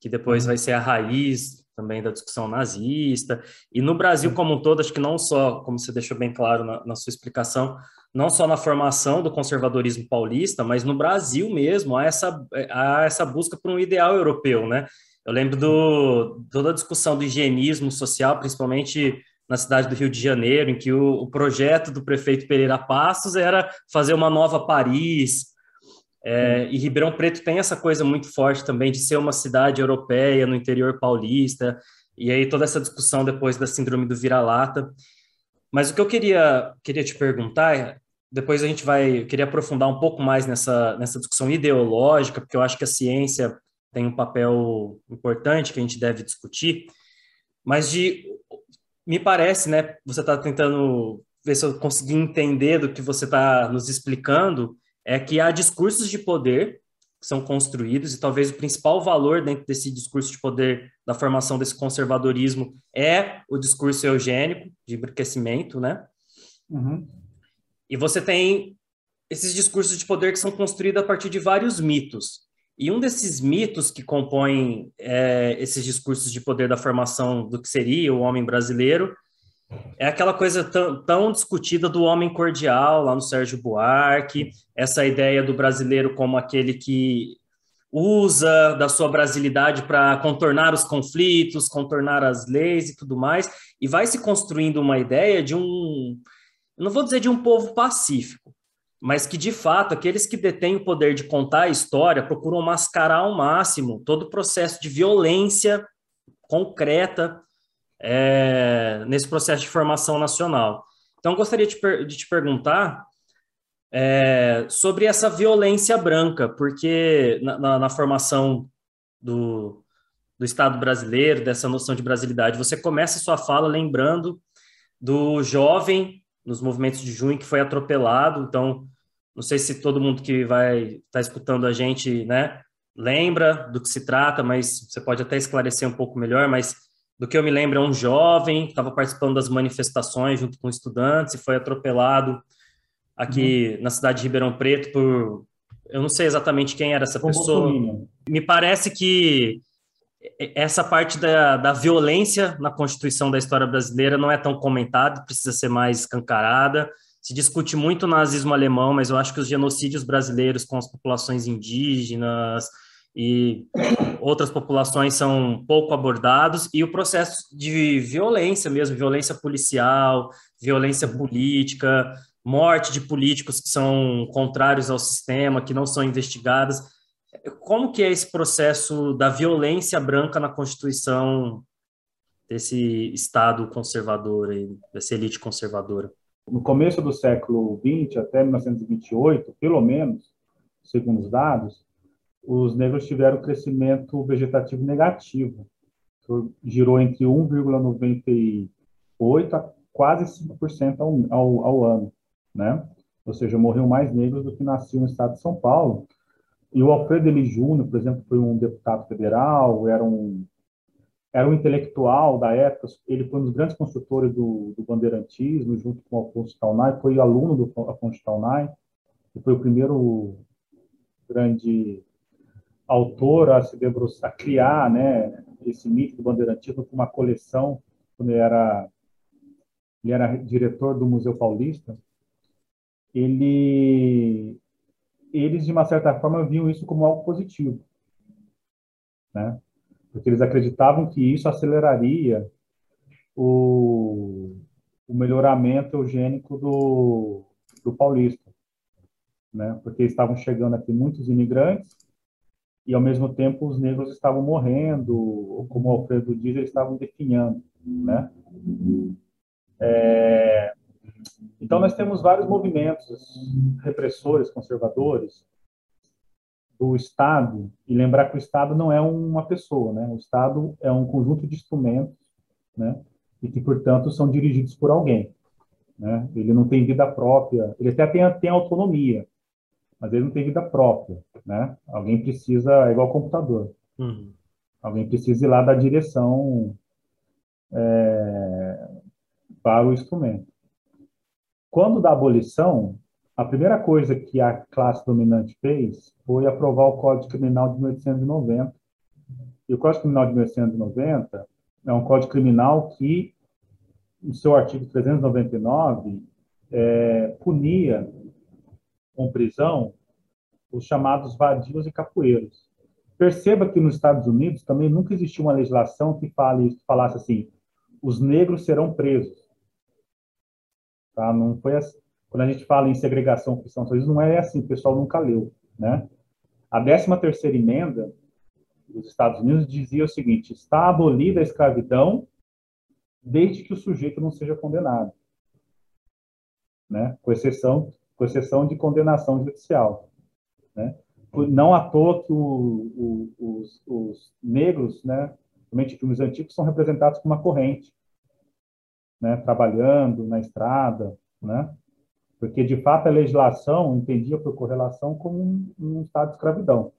Que depois uhum. vai ser a raiz também da discussão nazista. E no Brasil como um todo, acho que não só, como você deixou bem claro na, na, sua explicação, não só na formação do conservadorismo paulista, mas no Brasil mesmo, há essa, há essa busca por um ideal europeu, né? Eu lembro do toda a discussão do higienismo social, principalmente na cidade do Rio de Janeiro, em que o, o projeto do prefeito Pereira Passos era fazer uma nova Paris, é, e Ribeirão Preto tem essa coisa muito forte também de ser uma cidade europeia no interior paulista, e aí toda essa discussão depois da síndrome do vira-lata. Mas o que eu queria, queria te perguntar, depois a gente vai, eu queria aprofundar um pouco mais nessa, nessa discussão ideológica, porque eu acho que a ciência tem um papel importante que a gente deve discutir, mas de, me parece, né, você está tentando ver se eu consegui entender do que você está nos explicando, é que há discursos de poder que são construídos, e talvez o principal valor dentro desse discurso de poder, da formação desse conservadorismo, é o discurso eugênico, de enriquecimento, né? Uhum. E você tem esses discursos de poder que são construídos a partir de vários mitos. E um desses mitos que compõem é, esses discursos de poder da formação do que seria o homem brasileiro é aquela coisa tão, tão, discutida do homem cordial lá no Sérgio Buarque, essa ideia do brasileiro como aquele que usa da sua brasilidade para contornar os conflitos, contornar as leis e tudo mais, e vai se construindo uma ideia de um, não vou dizer de um povo pacífico, mas que de fato aqueles que detêm o poder de contar a história procuram mascarar ao máximo todo o processo de violência concreta é, nesse processo de formação nacional. Então, gostaria de, de te perguntar é, sobre essa violência branca, porque na, na, na formação do, do Estado brasileiro, dessa noção de brasilidade, você começa sua fala lembrando do jovem nos movimentos de junho que foi atropelado. Então, não sei se todo mundo que vai estar tá escutando a gente, né, lembra do que se trata, mas você pode até esclarecer um pouco melhor. Mas do que eu me lembro, é um jovem que estava participando das manifestações junto com estudantes e foi atropelado aqui uhum. na cidade de Ribeirão Preto por. Eu não sei exatamente quem era essa pessoa. Me parece que essa parte da, da violência na constituição da história brasileira não é tão comentada, precisa ser mais escancarada. Se discute muito o nazismo alemão, mas eu acho que os genocídios brasileiros com as populações indígenas, e outras populações são pouco abordados e o processo de violência mesmo, violência policial, violência política, morte de políticos que são contrários ao sistema, que não são investigados. Como que é esse processo da violência branca na Constituição desse Estado conservador, dessa elite conservadora? No começo do século XX, até 1928, pelo menos, segundo os dados, os negros tiveram crescimento vegetativo negativo, girou entre 1,98% a quase 5% ao, ao, ao ano, né? Ou seja, morreu mais negros do que nasciam no estado de São Paulo. E o Alfredo Eli Júnior, por exemplo, foi um deputado federal, era um, era um intelectual da época, ele foi um dos grandes construtores do, do bandeirantismo, junto com o Afonso Taunay, foi aluno do Afonso Taunay, e foi o primeiro grande autor a se debruçar, a criar, né, esse mito do bandeirantismo com uma coleção quando ele era ele era diretor do Museu Paulista. Ele eles de uma certa forma viam isso como algo positivo, né? Porque eles acreditavam que isso aceleraria o, o melhoramento eugênico do, do paulista, né? Porque estavam chegando aqui muitos imigrantes e ao mesmo tempo os negros estavam morrendo, ou como Alfredo diz, eles estavam definhando, né? É... Então nós temos vários movimentos repressores, conservadores do Estado e lembrar que o Estado não é uma pessoa, né? O Estado é um conjunto de instrumentos, né? E que portanto são dirigidos por alguém, né? Ele não tem vida própria, ele até tem, tem autonomia, mas ele não tem vida própria, né? Alguém precisa, é igual computador. Uhum. Alguém precisa ir lá dar direção é, para o instrumento. Quando da abolição, a primeira coisa que a classe dominante fez foi aprovar o Código Criminal de 1890. E o Código Criminal de 1890 é um código criminal que, no seu artigo 399, é, punia com prisão os chamados vadios e capoeiros. Perceba que nos Estados Unidos também nunca existiu uma legislação que fale, falasse assim: os negros serão presos. Tá? Não foi assim. Quando a gente fala em segregação cristã, não é assim, o pessoal nunca leu. Né? A 13 terceira emenda dos Estados Unidos dizia o seguinte: está abolida a escravidão desde que o sujeito não seja condenado, né? com exceção com exceção de condenação judicial. Né? Não à toa que o, o, os, os, negros, né, principalmente filmes antigos, são representados com uma corrente, né, trabalhando na estrada, né? porque de fato a legislação entendia por correlação como um, um estado de escravidão.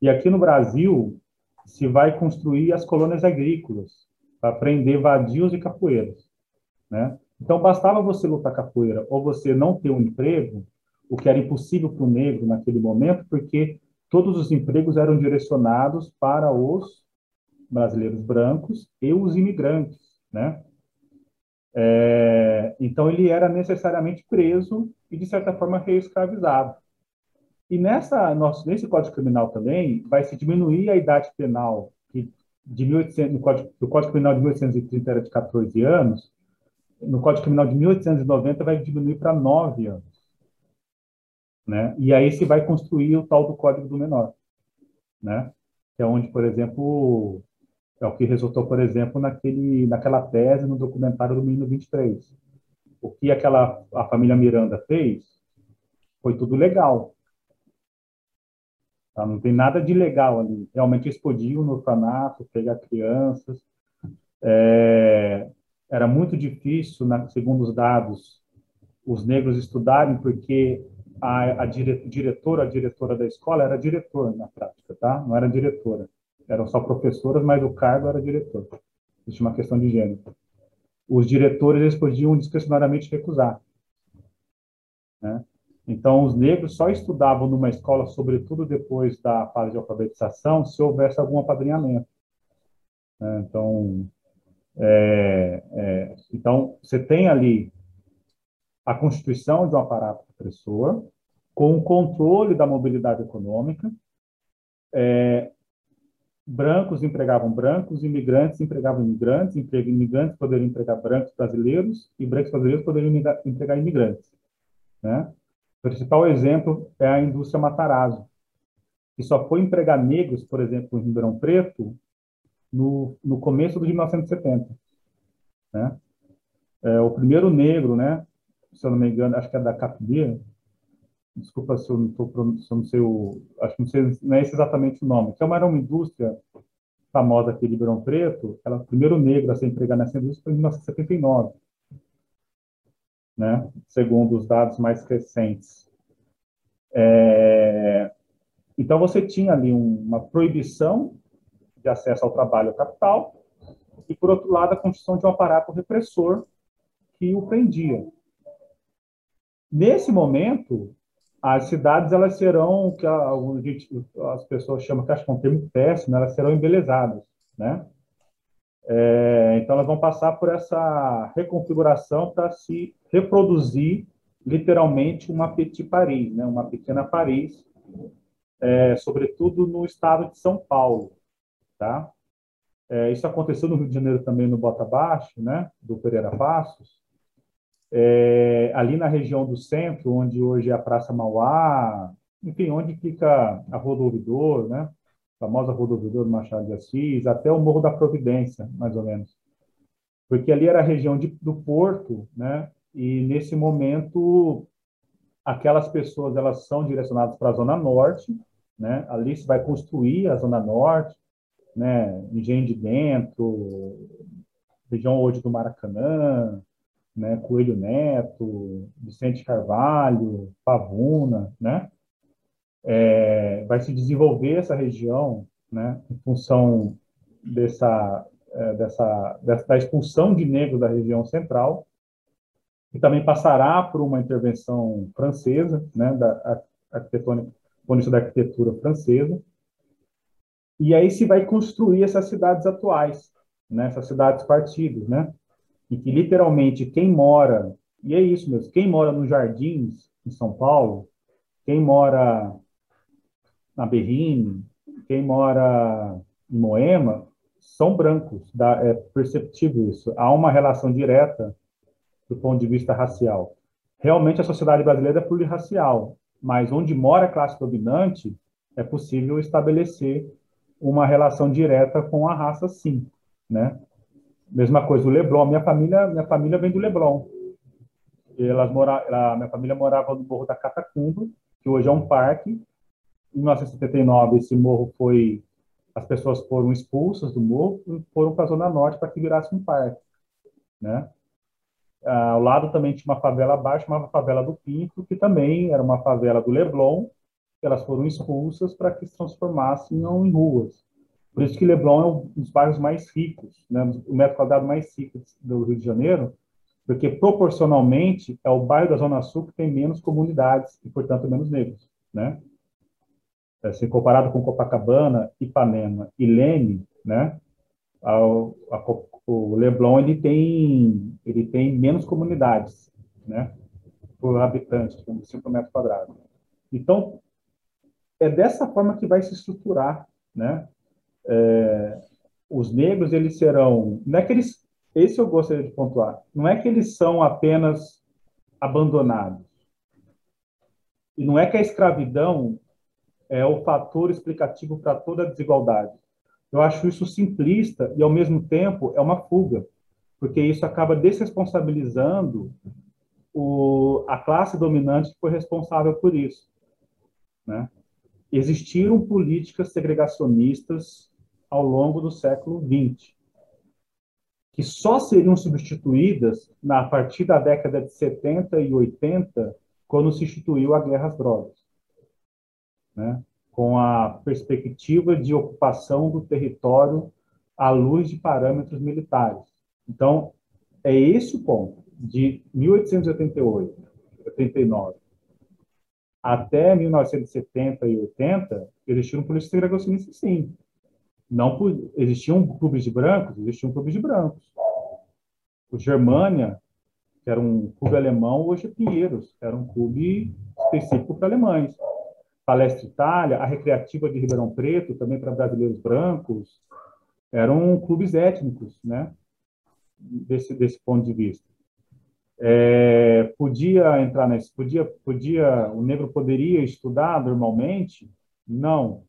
E aqui no Brasil se vai construir as colônias agrícolas para prender vadios e capoeiras, né? Então, bastava você lutar capoeira ou você não ter um emprego, o que era impossível para o negro naquele momento, porque todos os empregos eram direcionados para os brasileiros brancos e os imigrantes, né? É, então, ele era necessariamente preso e, de certa forma, reescravizado. E nessa, nosso, nesse Código Criminal também vai se diminuir a idade penal, que de 1800, no Código, do Código Criminal de 1830 era de 14 anos, no Código Criminal de 1890 vai diminuir para nove anos. Né? E aí se vai construir o tal do Código do Menor, né? Que é onde, por exemplo, é o que resultou, por exemplo, naquele, naquela tese no documentário do Menino 23. O que aquela a família Miranda fez foi tudo legal. Tá? Não tem nada de legal ali. Realmente explodiu no orfanato, pegar crianças. É, era muito difícil, na, segundo os dados, os negros estudarem, porque a, a dire, diretora, a diretora da escola era diretor na prática, tá? Não era diretora. Eram só professoras, mas o cargo era diretor. Existe uma questão de gênero. Os diretores eles podiam discrecionariamente recusar. Né? Então, os negros só estudavam numa escola, sobretudo depois da fase de alfabetização, se houvesse algum apadrinhamento. Né? Então, é, é, então, você tem ali a constituição de um aparato opressor, com o controle da mobilidade econômica. É, brancos empregavam brancos, imigrantes empregavam imigrantes, imigrantes poderiam empregar brancos brasileiros e brancos brasileiros poderiam empregar imigrantes. Né? O principal exemplo é a indústria Matarazzo, que só foi empregar negros, por exemplo, em Ribeirão Preto, no, no começo de 1970. Né? É, o primeiro negro, né, se eu não me engano, acho que é da Capibia, desculpa se eu não, tô, se eu não sei o, acho que não, sei, não é esse exatamente o nome, que é era uma indústria famosa aqui de Ribeirão Preto, ela, primeiro negro a ser empregado nessa indústria foi em 1979, né, segundo os dados mais recentes. É, então, você tinha ali um, uma proibição de acesso ao trabalho ao capital, e, por outro lado, a construção de um aparato repressor que o prendia. Nesse momento, as cidades elas serão que as pessoas chamam que acho que é um termo péssimo, elas serão embelezadas, né? É, então elas vão passar por essa reconfiguração para se reproduzir literalmente uma petit Paris, né? Uma pequena Paris, é, sobretudo no estado de São Paulo, tá? É, isso aconteceu no Rio de Janeiro também no Bota Baixo, né? Do Pereira Passos é, ali na região do centro, onde hoje é a Praça Mauá, enfim, onde fica a Rodovidor, né? A famosa Rodovidor do Machado de Assis, até o Morro da Providência, mais ou menos. Porque ali era a região de, do porto, né? E nesse momento, aquelas pessoas elas são direcionadas para a Zona Norte, né? Ali se vai construir a Zona Norte, né? Engenho de Dentro, região hoje do Maracanã, né, Coelho Neto, Vicente Carvalho, Pavuna, né, é, vai se desenvolver essa região, né, em função dessa, é, dessa, dessa expulsão de negros da região central, e também passará por uma intervenção francesa, né, da arquitetônica, da arquitetura francesa, e aí se vai construir essas cidades atuais, né, essas cidades partidos, né, e que literalmente quem mora, e é isso mesmo, quem mora nos Jardins, em São Paulo, quem mora na Berrine, quem mora em Moema, são brancos, dá, é perceptível isso. Há uma relação direta do ponto de vista racial. Realmente a sociedade brasileira é pluriracial, mas onde mora a classe dominante, é possível estabelecer uma relação direta com a raça, sim, né? Mesma coisa, o Leblon. Minha família, minha família vem do Leblon. Elas mora, ela, minha família morava no Morro da Catacumba, que hoje é um parque. Em 1979, esse morro foi. As pessoas foram expulsas do morro e foram para a Zona Norte para que virasse um parque. Né? Ah, ao lado também tinha uma favela abaixo, chamava Favela do Pinto, que também era uma favela do Leblon. Elas foram expulsas para que se transformassem em ruas. Por isso que Leblon é um dos bairros mais ricos, né, o metro quadrado mais rico do Rio de Janeiro, porque proporcionalmente é o bairro da Zona Sul que tem menos comunidades e, portanto, menos negros, né? É, se comparado com Copacabana, Ipanema e Leme, né? A, a, o Leblon ele tem ele tem menos comunidades, né? Por habitante, como 5 metros quadrados. Então é dessa forma que vai se estruturar, né? é, os negros eles serão, não é que eles, esse eu gostaria de pontuar, não é que eles são apenas abandonados. E não é que a escravidão é o fator explicativo para toda a desigualdade. Eu acho isso simplista e, ao mesmo tempo, é uma fuga, porque isso acaba desresponsabilizando o, a classe dominante que foi responsável por isso. Né? Existiram políticas segregacionistas ao longo do século XX, que só seriam substituídas na a partir da década de 70 e 80, quando se instituiu a guerra às drogas, né? com a perspectiva de ocupação do território à luz de parâmetros militares. Então, é esse o ponto. De 1888, 89 até 1970 e 80, existiram políticas segregacionistas, sim. Não existiam clubes de brancos, existiam clubes de brancos. O Germânia, que era um clube alemão, hoje é Pinheiros, era um clube específico para alemães. Palestra Itália, a Recreativa de Ribeirão Preto, também para brasileiros brancos, eram clubes étnicos, né? Desse, desse ponto de vista. É, podia entrar nesse, podia, podia, o negro poderia estudar normalmente? Não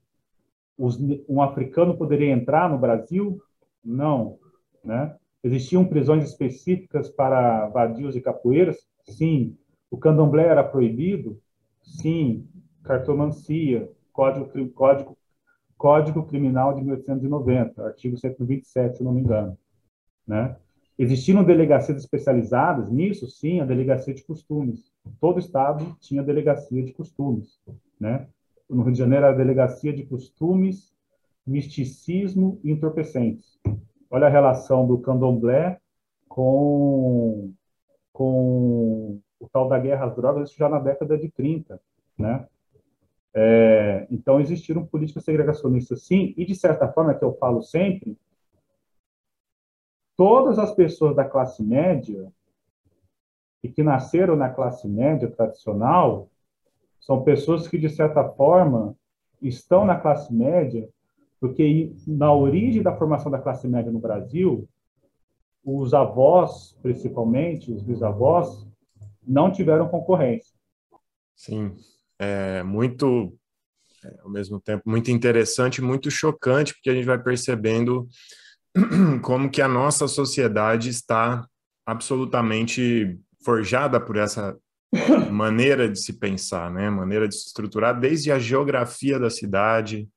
os, um africano poderia entrar no Brasil? Não. Né? Existiam prisões específicas para vadios e capoeiras? Sim. O candomblé era proibido? Sim. Cartomancia, Código, Código, Código Criminal de 1890, artigo 127, se não me engano. Né? Existiam delegacias especializadas nisso? Sim, a delegacia de costumes. Todo estado tinha delegacia de costumes, né? no Rio de Janeiro, a Delegacia de Costumes, Misticismo e Entorpecentes. Olha a relação do candomblé com, com o tal da guerra às drogas, isso já na década de 30. né? É, então, existiram políticas segregacionistas, sim, e de certa forma, que eu falo sempre, todas as pessoas da classe média e que nasceram na classe média tradicional são pessoas que, de certa forma, estão na classe média porque na origem da formação da classe média no Brasil, os avós, principalmente, os bisavós, não tiveram concorrência. Sim, é muito, é, ao mesmo tempo, muito interessante, muito chocante, porque a gente vai percebendo como que a nossa sociedade está absolutamente forjada por essa maneira de se pensar, né? Maneira de se estruturar, desde a geografia da cidade,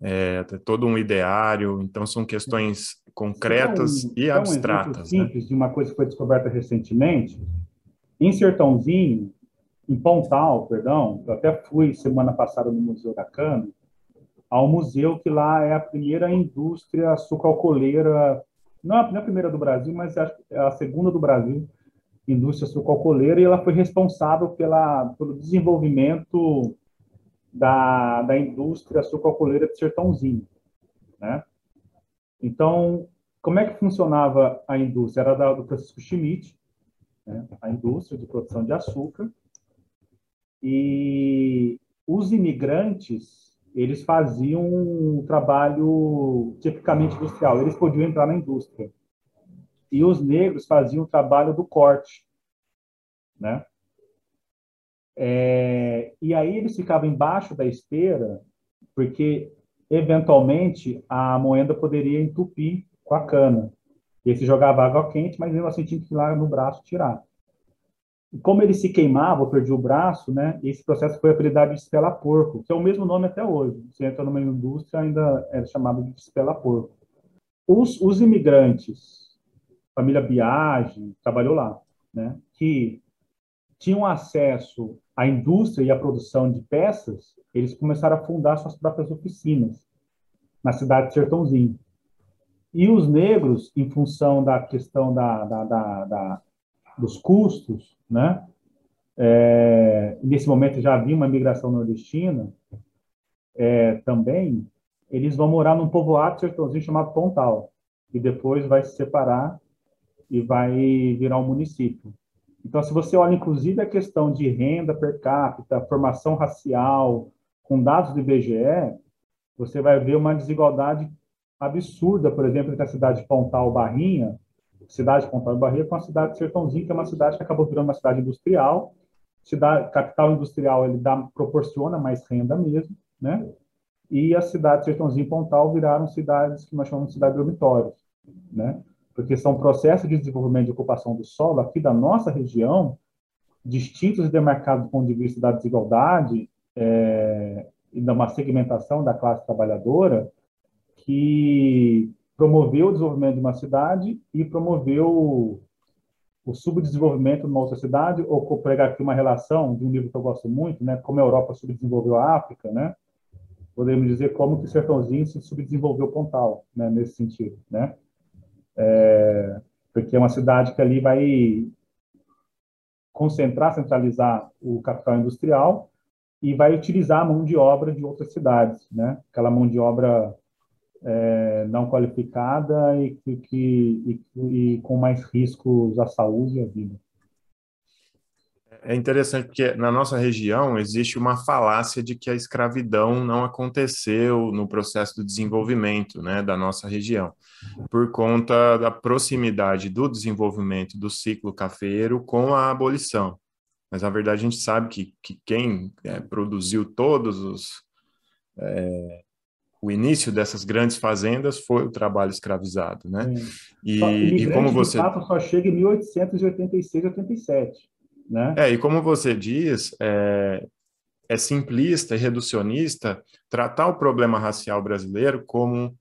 é, todo um ideário. Então, são questões concretas um, e abstratas. Um né? simples de uma coisa que foi descoberta recentemente. Em Sertãozinho, em Pontal, perdão, eu até fui semana passada no Museu da Cana, ao museu que lá é a primeira indústria sucalcoleira, não a primeira do Brasil, mas é a segunda do Brasil, indústria sucalcoleira, e ela foi responsável pela, pelo desenvolvimento da, da indústria sucalcoleira de Sertãozinho, né? Então, como é que funcionava a indústria? Era da, do Francisco Schmidt, né? a indústria de produção de açúcar, e os imigrantes, eles faziam um trabalho tipicamente industrial, eles podiam entrar na indústria. E os negros faziam o trabalho do corte, né? É, e aí eles ficavam embaixo da esteira, porque eventualmente a moenda poderia entupir com a cana. E se jogava água quente, mas mesmo assim tinha que ir lá no braço tirar. E como ele se queimava, ou perdia o braço, né? Esse processo foi apelidado de espela porco, que é o mesmo nome até hoje. Você entra numa indústria, ainda é chamado de espela porco. Os, os imigrantes, família Biagi, trabalhou lá, né? Que tinham acesso à indústria e à produção de peças, eles começaram a fundar suas próprias oficinas na cidade de Sertãozinho. E os negros, em função da questão da, da, da, da dos custos, né? É, nesse momento já havia uma migração nordestina é, também, eles vão morar num povoado sertãozinho chamado Pontal, e depois vai se separar e vai virar um município. Então, se você olha, inclusive, a questão de renda per capita, formação racial, com dados do IBGE, você vai ver uma desigualdade absurda, por exemplo, entre a cidade de Pontal Barrinha, cidade de Pontal Barrinha, com a cidade de Sertãozinho, que é uma cidade que acabou virando uma cidade industrial. Cidade, capital industrial, ele dá, proporciona mais renda mesmo, né? E a cidade de Sertãozinho e Pontal viraram cidades que nós chamamos de cidades dormitórios, né? porque são processos de desenvolvimento de ocupação do solo aqui da nossa região, distintos e demarcados do ponto de vista da desigualdade é, e de uma segmentação da classe trabalhadora, que promoveu o desenvolvimento de uma cidade e promoveu o subdesenvolvimento de uma outra cidade, ou vou pregar aqui uma relação de um livro que eu gosto muito, né, como a Europa subdesenvolveu a África, né, podemos dizer como que o Sertãozinho se subdesenvolveu Pontal, né, nesse sentido, né, é, porque é uma cidade que ali vai concentrar, centralizar o capital industrial e vai utilizar a mão de obra de outras cidades, né? Aquela mão de obra é, não qualificada e, que, e, e com mais riscos à saúde e à vida é interessante porque na nossa região existe uma falácia de que a escravidão não aconteceu no processo do desenvolvimento né, da nossa região, por conta da proximidade do desenvolvimento do ciclo cafeiro com a abolição. Mas, na verdade, a gente sabe que, que quem é, produziu todos os. É, o início dessas grandes fazendas foi o trabalho escravizado, né? E, e como você. De fato, só chega em 1886, 87. Né? É, e como você diz, é, é simplista e reducionista tratar o problema racial brasileiro como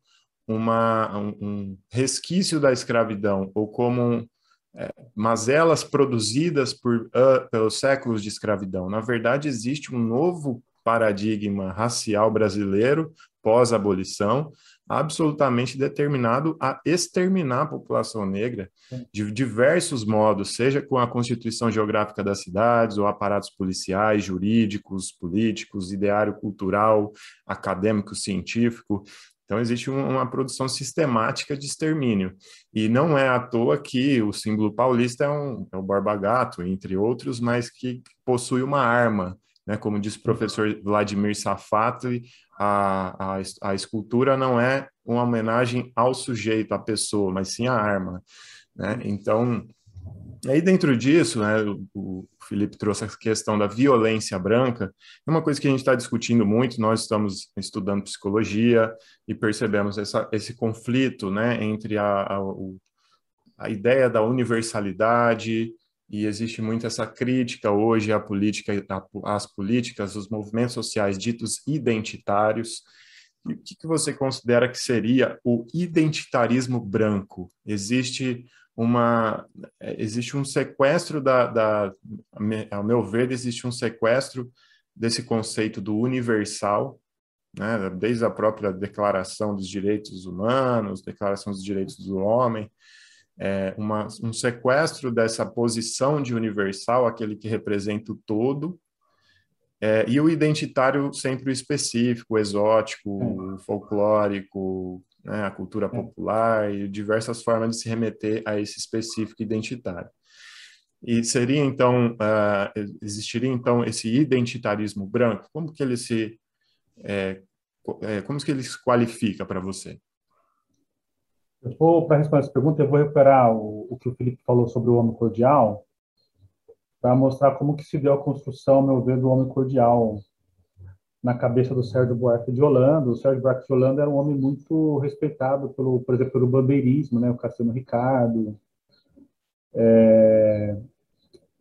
uma, um, um resquício da escravidão ou como é, mazelas produzidas por, uh, pelos séculos de escravidão. Na verdade, existe um novo paradigma racial brasileiro pós-abolição, absolutamente determinado a exterminar a população negra de diversos modos, seja com a constituição geográfica das cidades, ou aparatos policiais, jurídicos, políticos, ideário cultural, acadêmico, científico. Então, existe uma produção sistemática de extermínio. E não é à toa que o símbolo paulista é, um, é o barba-gato, entre outros, mas que possui uma arma né? Como diz o professor Vladimir Safatli, a, a, a escultura não é uma homenagem ao sujeito, à pessoa, mas sim à arma. Né? Então, aí dentro disso, né, o, Felipe trouxe a questão da violência branca, é uma coisa que a gente está discutindo muito, nós estamos estudando psicologia e percebemos essa, esse conflito né, entre a, a, a ideia da universalidade, e existe muito essa crítica hoje à política, às políticas, os movimentos sociais ditos identitários. E o que, você considera que seria o identitarismo branco? Existe uma existe um sequestro da, da ao meu ver existe um sequestro desse conceito do universal né, desde a própria declaração dos direitos humanos declaração dos direitos do homem é, uma, um sequestro dessa posição de universal, aquele que representa o todo, é, e o identitário sempre o específico, o exótico, o folclórico, né, a cultura popular e diversas formas de se remeter a esse específico identitário. E seria então uh, existiria então esse identitarismo branco? Como que ele se é, é, como que ele se qualifica para você? Para responder essa pergunta, eu vou recuperar o, o, que o Felipe falou sobre o homem cordial, para mostrar como que se deu a construção, ao meu ver, do homem cordial na cabeça do Sérgio Buarque de Holanda. O Sérgio Buarque de Holanda era um homem muito respeitado pelo, por exemplo, pelo bandeirismo, né? O Cassiano Ricardo, é,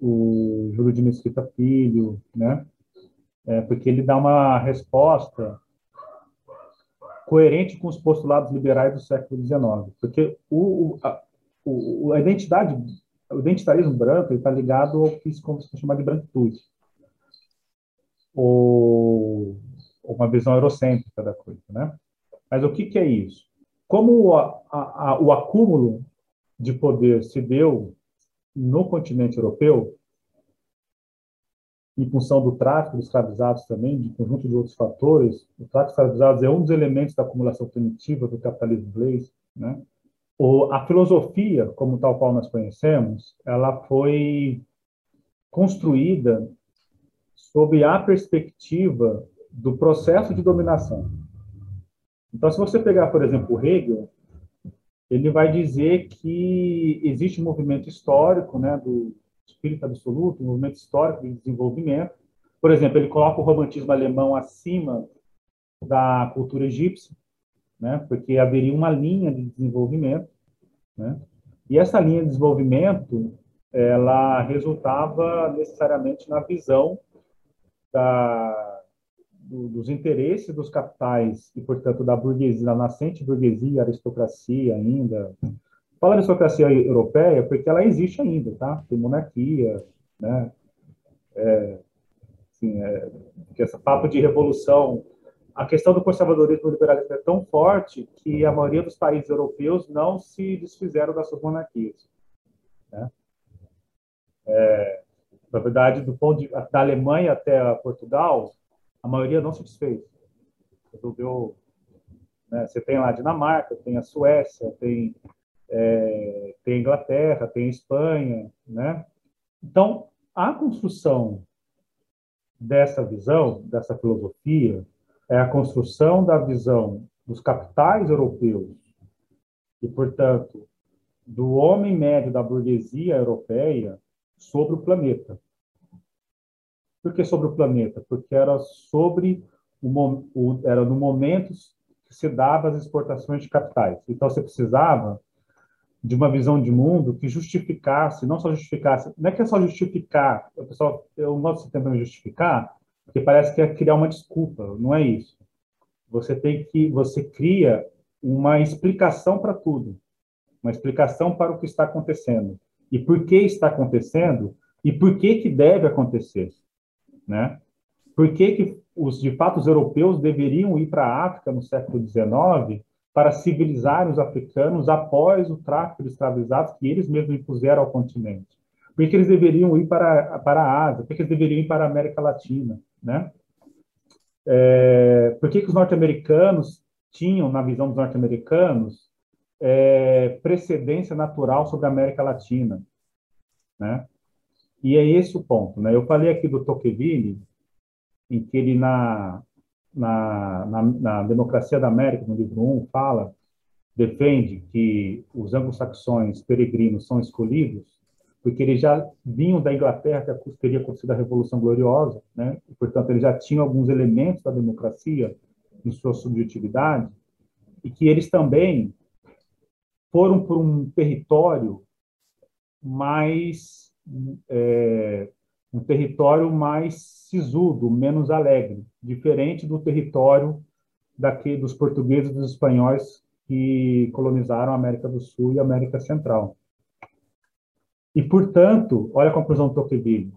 o Júlio de Mesquita Filho, né? É, porque ele dá uma resposta coerente com os postulados liberais do século XIX, porque o, a, o, a identidade, o identitarismo branco está ligado ao que se chamar de branquitude, ou uma visão eurocêntrica da coisa, né? Mas o que, que é isso? Como a, a, o acúmulo de poder se deu no continente europeu, em função do tráfico de escravizados também, de conjunto de outros fatores. O tráfico de escravizados é um dos elementos da acumulação primitiva do capitalismo inglês, né? O, a filosofia, como tal qual nós conhecemos, ela foi construída sob a perspectiva do processo de dominação. Então, se você pegar, por exemplo, Hegel, ele vai dizer que existe um movimento histórico né, do, espírito absoluto, um movimento histórico de desenvolvimento. Por exemplo, ele coloca o romantismo alemão acima da cultura egípcia, né? porque haveria uma linha de desenvolvimento. Né? E essa linha de desenvolvimento ela resultava necessariamente na visão da, do, dos interesses dos capitais e, portanto, da burguesia, da nascente burguesia, aristocracia ainda, Fala aristocracia europeia porque ela existe ainda, tá? Tem monarquia, né? É, assim, é, esse papo de revolução, a questão do conservadorismo e liberalismo é tão forte que a maioria dos países europeus não se desfizeram das suas monarquias, né? É, na verdade, do ponto de, da Alemanha até Portugal, a maioria não se desfez. Resolveu, né? Você tem lá a Dinamarca, tem a Suécia, tem é, tem Inglaterra, tem Espanha, né? Então, a construção dessa visão, dessa filosofia, é a construção da visão dos capitais europeus e, portanto, do homem médio da burguesia europeia sobre o planeta. Por que sobre o planeta? Porque era sobre o era no momento que se dava as exportações de capitais. Então, você precisava de uma visão de mundo que justificasse, não só justificasse, não é que é só justificar, o pessoal, eu não gosto de justificar, porque parece que é criar uma desculpa, não é isso. Você tem que, você cria uma explicação para tudo, uma explicação para o que está acontecendo e por que está acontecendo e por que que deve acontecer, né? Por que que os de fato os europeus deveriam ir para a África no século XIX para civilizar os africanos após o tráfico de escravizados que eles mesmos impuseram ao continente. Por que eles deveriam ir para, para a Ásia? Por que eles deveriam ir para a América Latina? Né? É, por que, que os norte-americanos tinham, na visão dos norte-americanos, é, precedência natural sobre a América Latina? Né? E é esse o ponto. Né? Eu falei aqui do Tocqueville, em que ele, na, na, na, na Democracia da América, no livro 1, fala, defende que os anglo-saxões peregrinos são escolhidos porque eles já vinham da Inglaterra, que teria acontecido a Revolução Gloriosa, né? E, portanto, eles já tinham alguns elementos da democracia em sua subjetividade, e que eles também foram por um território mais é, um território mais sisudo, menos alegre, diferente do território daqui dos portugueses e dos espanhóis que colonizaram a América do Sul e a América Central. E, portanto, olha a conclusão do Tocqueville,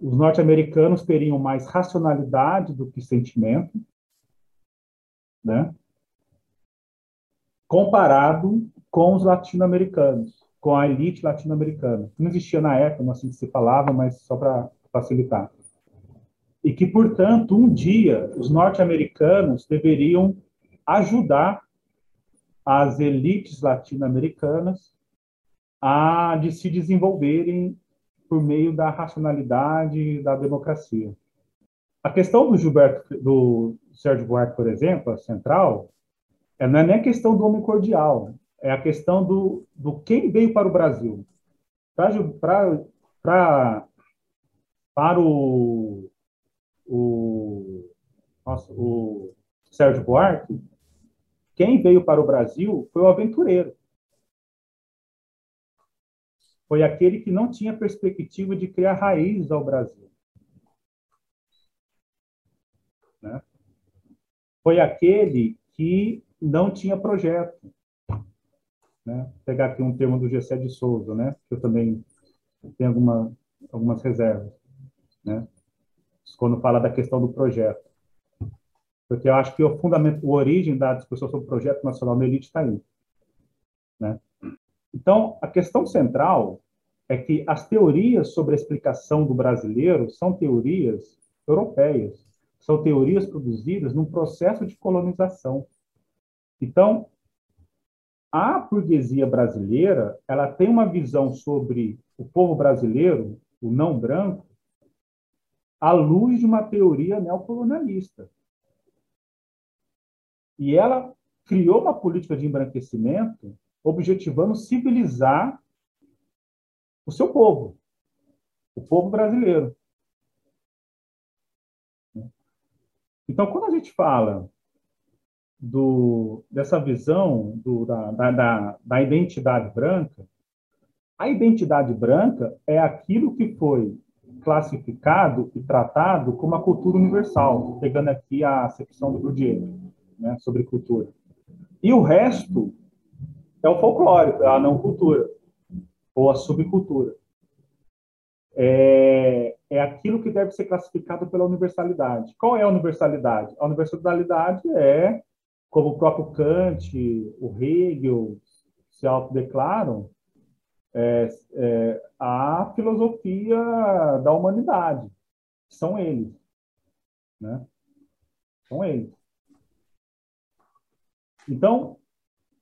os norte-americanos teriam mais racionalidade do que sentimento, né? comparado com os latino-americanos, com a elite latino-americana. Não existia na época, não assim se falava, mas só para facilitar. E que, portanto, um dia os norte-americanos deveriam ajudar as elites latino-americanas a de se desenvolverem por meio da racionalidade e da democracia. A questão do Gilberto, do Sérgio Buarque, por exemplo, a central, é, não é nem a questão do homem cordial, é a questão do, do quem veio para o Brasil. Para para o, o, nossa, o Sérgio Buarque, quem veio para o Brasil foi o aventureiro. Foi aquele que não tinha perspectiva de criar raízes ao Brasil. Né? Foi aquele que não tinha projeto. Né? Vou pegar aqui um termo do Gessé de Souza, né? que eu também tenho alguma, algumas reservas né? quando fala da questão do projeto. Porque eu acho que o fundamento, a origem da discussão sobre o projeto nacional da elite está aí. Né? Então, a questão central é que as teorias sobre a explicação do brasileiro são teorias europeias, são teorias produzidas num processo de colonização. Então, a burguesia brasileira, ela tem uma visão sobre o povo brasileiro, o não branco, à luz de uma teoria neocolonialista. E ela criou uma política de embranquecimento objetivando civilizar o seu povo, o povo brasileiro. Então, quando a gente fala do, dessa visão do, da, da, da identidade branca, a identidade branca é aquilo que foi classificado e tratado como a cultura universal, pegando aqui a acepção do Bourdieu, né, sobre cultura. E o resto é o folclore, a não cultura, ou a subcultura. É, é aquilo que deve ser classificado pela universalidade. Qual é a universalidade? A universalidade é, como o próprio Kant, o Hegel se autodeclaram, é, é, a filosofia da humanidade. São eles. Né? São eles. Então,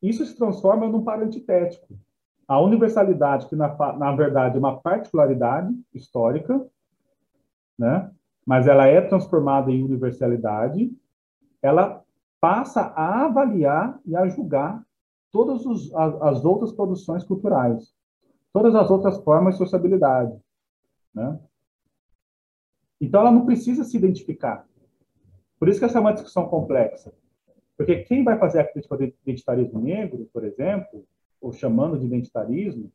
isso se transforma num par antitético. A universalidade, que na, na verdade é uma particularidade histórica, né? mas ela é transformada em universalidade, ela passa a avaliar e a julgar todas os, as, as outras produções culturais todas as outras formas de sociabilidade. Né? Então, ela não precisa se identificar. Por isso que essa é uma discussão complexa. Porque quem vai fazer a crítica do identitarismo negro, por exemplo, ou chamando de identitarismo,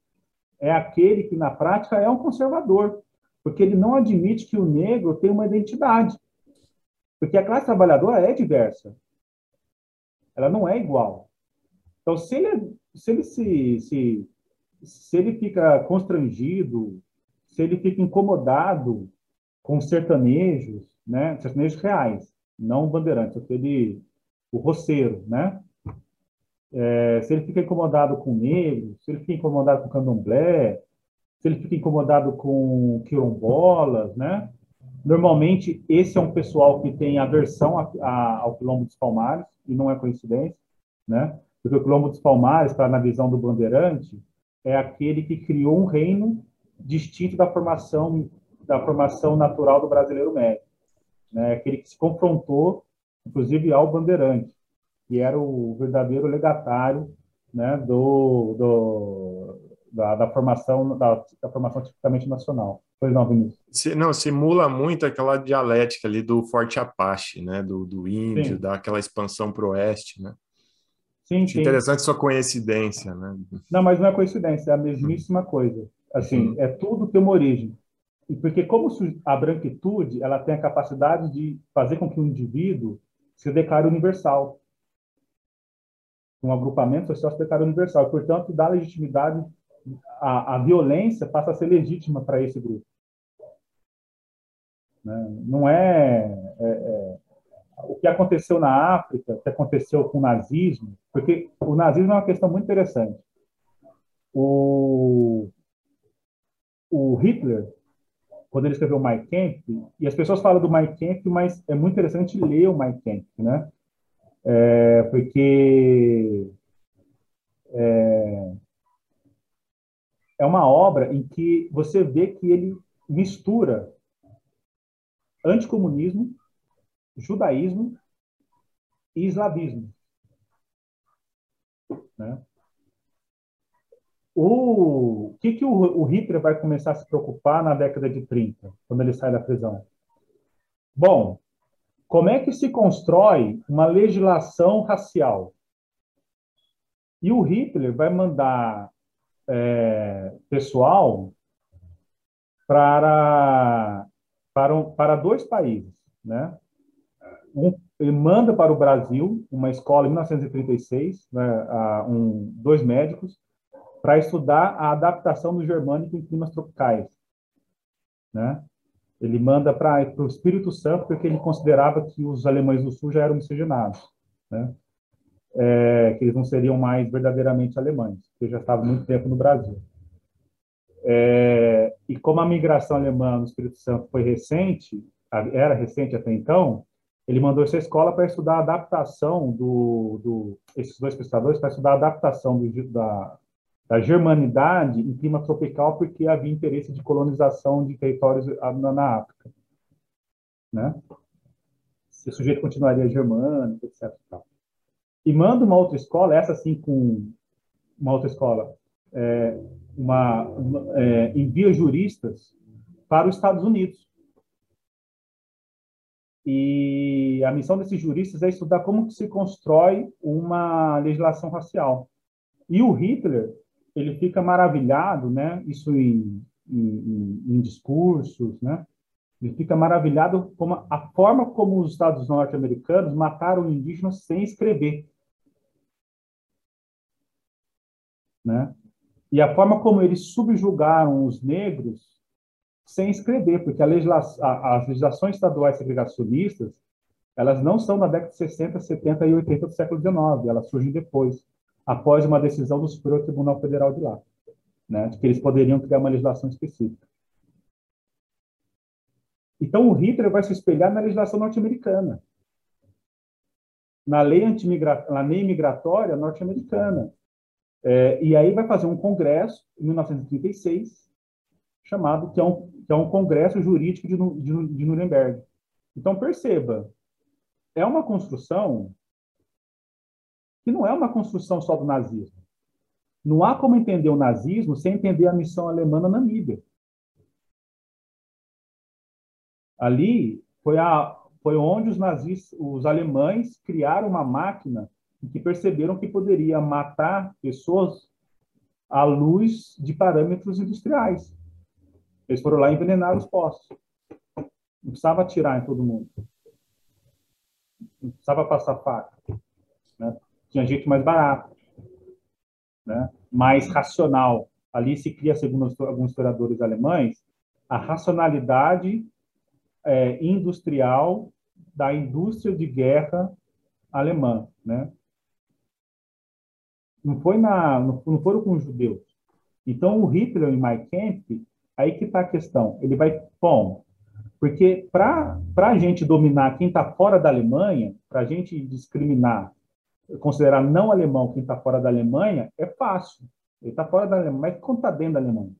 é aquele que, na prática, é um conservador. Porque ele não admite que o negro tem uma identidade. Porque a classe trabalhadora é diversa. Ela não é igual. Então, se ele, se, ele se, se se ele fica constrangido, se ele fica incomodado com sertanejos, né, sertanejos reais, não o bandeirante, aquele o roceiro, né? É, se ele fica incomodado com negro, se ele fica incomodado com candomblé, se ele fica incomodado com quilombolas, né? Normalmente, esse é um pessoal que tem aversão a, a, ao Quilombo dos Palmares, e não é coincidência, né? Porque o Quilombo dos Palmares, para na visão do Bandeirante, é aquele que criou um reino distinto da formação da formação natural do brasileiro médio, né? Aquele que se confrontou, inclusive, ao Bandeirante, que era o verdadeiro legatário, né? Do, do da, da, formação da, da, formação tipicamente nacional. Pois não, Vinícius? Se, não, simula muito aquela dialética ali do Forte Apache, né? Do, do índio, sim. daquela expansão para o oeste, né? Sim, sim. Interessante sua coincidência, né? Não, mas não é coincidência, é a mesmíssima coisa. Assim, é tudo tem uma origem. E porque como a branquitude, ela tem a capacidade de fazer com que o indivíduo se declare universal. Um agrupamento social se declare universal. E, portanto, dá legitimidade a, a violência passa a ser legítima para esse grupo. Né? Não é, é, é, o que aconteceu na África, o que aconteceu com o nazismo, porque o nazismo é uma questão muito interessante. O, o Hitler, quando ele escreveu Mein Kampf, e as pessoas falam do Mein Kampf, mas é muito interessante ler o Mein Kampf, né? É, porque é, é uma obra em que você vê que ele mistura anticomunismo, judaísmo e islamismo. Né? O que, que o, o Hitler vai começar a se preocupar na década de 30, quando ele sai da prisão? Bom, como é que se constrói uma legislação racial? E o Hitler vai mandar é, pessoal para, para, para dois países. Né? Um, ele manda para o Brasil uma escola em 1936, né, um, dois médicos, para estudar a adaptação do germânico em climas tropicais. Né? Ele manda para o Espírito Santo porque ele considerava que os alemães do Sul já eram miscigenados. Né? é, que eles não seriam mais verdadeiramente alemães, porque já estavam muito tempo no Brasil. É, e como a migração alemã no Espírito Santo foi recente, era recente até então, ele mandou essa escola para estudar a adaptação do, do esses dois pesquisadores para estudar a adaptação do, da, da germanidade em clima tropical, porque havia interesse de colonização de territórios na, na África, né? O sujeito continuaria germânico, etc. E manda uma outra escola, essa sim com uma outra escola, é, uma, uma é, envia juristas para os Estados Unidos. E a missão desses juristas é estudar como se constrói uma legislação racial. E o Hitler, ele fica maravilhado, né? Isso em, em, em discursos, né? Ele fica maravilhado com a forma como os Estados norte-americanos mataram indígenas sem escrever. né? E a forma como eles subjugaram os negros sem escrever, porque legislação, as legislações estaduais segregacionistas, elas não são da década de 60, 70 e 80 do século XIX, elas surgem depois, após uma decisão do Superior Tribunal Federal de lá, né, de que eles poderiam criar uma legislação específica. Então, o Hitler vai se espelhar na legislação norte-americana, na lei, na lei migratória norte-americana, é, e aí vai fazer um congresso, em 1936, chamado, que é um, que é um congresso jurídico de, de, de Nuremberg. Então, perceba, é uma construção que não é uma construção só do nazismo. Não há como entender o nazismo sem entender a missão alemã na Namíbia. Ali foi, a, foi onde os nazis, os alemães criaram uma máquina que perceberam que poderia matar pessoas à luz de parâmetros industriais. Eles foram lá envenenar os postos. Não precisava atirar em todo mundo. Não precisava passar faca. Né? Tinha jeito mais barato, né? mais racional. Ali se cria, segundo alguns historiadores alemães, a racionalidade é, industrial da indústria de guerra alemã, né? Não foi na, não, não foram com os judeus. Então o Hitler em Mein Kampf, aí que está a questão. Ele vai, bom, porque para a gente dominar quem está fora da Alemanha, para a gente discriminar, considerar não alemão quem está fora da Alemanha, é fácil. Ele está fora da Alemanha, mas quem está dentro da Alemanha?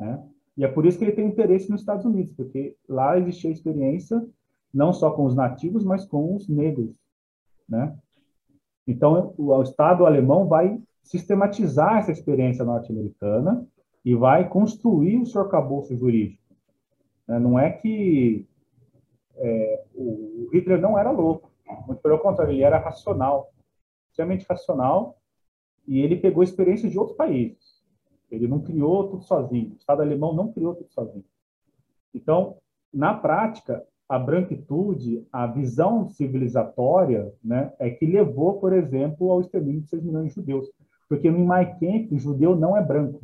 Né? E é por isso que ele tem interesse nos Estados Unidos, porque lá existia experiência não só com os nativos, mas com os negros. Né? Então, o, o Estado alemão vai sistematizar essa experiência norte-americana e vai construir o seu arcabouço jurídico. Né? Não é que é, o Hitler não era louco, muito pelo contrário, ele era racional, extremamente racional, e ele pegou experiências de outros países. Ele não criou tudo sozinho. O Estado alemão não criou tudo sozinho. Então, na prática, a branquitude, a visão civilizatória, né, é que levou, por exemplo, ao extermínio de 6 milhões de judeus. Porque no Mein o judeu não é branco.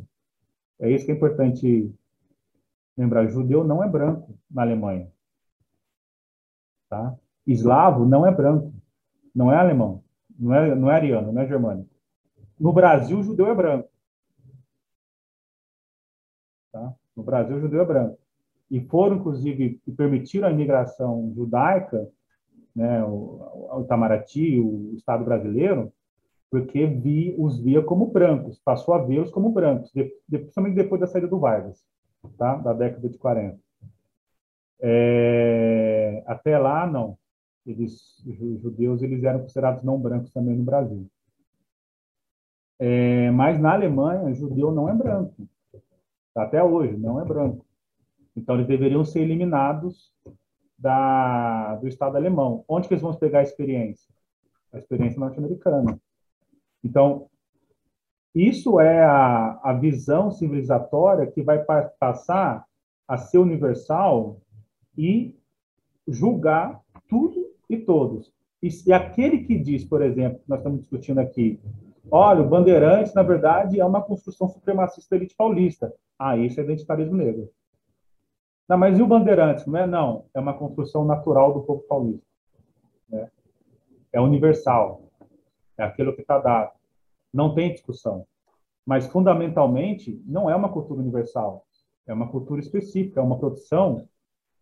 É isso que é importante lembrar. Judeu não é branco na Alemanha. Tá? Eslavo não é branco. Não é alemão. Não é, não é ariano, não é germânico. No Brasil, judeu é branco. Tá? No Brasil, judeu é branco. E foram, inclusive, que permitiram a imigração judaica, né, o, o Itamaraty, o Estado brasileiro, porque vi, os via como brancos, passou a vê-los como brancos, de, de, principalmente depois da saída do Vargas, tá? da década de 40. É, até lá, não. Eles, os judeus eles eram considerados não brancos também no Brasil. É, mas na Alemanha, judeu não é branco. Até hoje, não é branco. Então, eles deveriam ser eliminados da, do Estado alemão. Onde que eles vão pegar a experiência? A experiência norte-americana. Então, isso é a, a visão civilizatória que vai pa passar a ser universal e julgar tudo e todos. E, e aquele que diz, por exemplo, nós estamos discutindo aqui, olha, o Bandeirantes, na verdade, é uma construção supremacista elite paulista. Ah, isso é identitarismo negro. Não, mas e o Bandeirantes? Não é? Não, é uma construção natural do povo paulista. Né? É universal. É aquilo que está dado. Não tem discussão. Mas, fundamentalmente, não é uma cultura universal. É uma cultura específica, é uma produção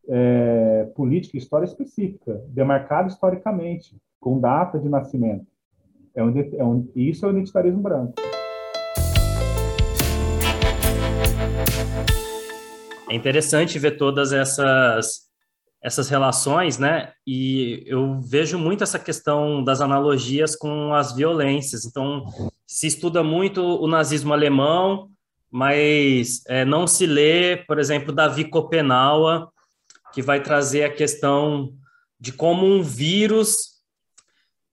é, política e história específica, demarcada historicamente, com data de nascimento. É um, é um, isso é o identitarismo branco. É interessante ver todas essas essas relações, né? E eu vejo muito essa questão das analogias com as violências. Então, se estuda muito o nazismo alemão, mas é, não se lê, por exemplo, Davi Kopenawa, que vai trazer a questão de como um vírus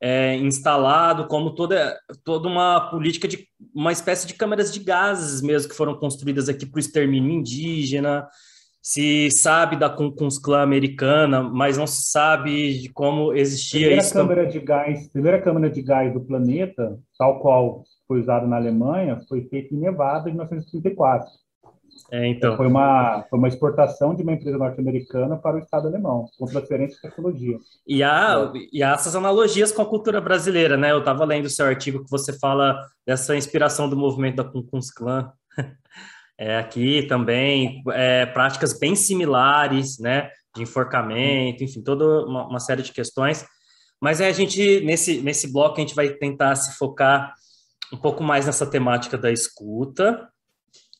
é, instalado, como toda, toda uma política de uma espécie de câmeras de gases mesmo que foram construídas aqui para o extermínio indígena, se sabe da Ku Klux Klan americana, mas não se sabe de como existia primeira isso. Câmara de gás, primeira câmara de gás do planeta, tal qual foi usada na Alemanha, foi feita em Nevada em 1934. É, então. Foi uma, foi uma exportação de uma empresa norte-americana para o Estado alemão, com transferência de tecnologia. E há, é. e há essas analogias com a cultura brasileira, né? Eu estava lendo o seu artigo que você fala dessa inspiração do movimento da Ku Klux Klan. É, aqui também, é, práticas bem similares, né? De enforcamento, enfim, toda uma, uma série de questões. Mas é, a gente, nesse, nesse bloco, a gente vai tentar se focar um pouco mais nessa temática da escuta,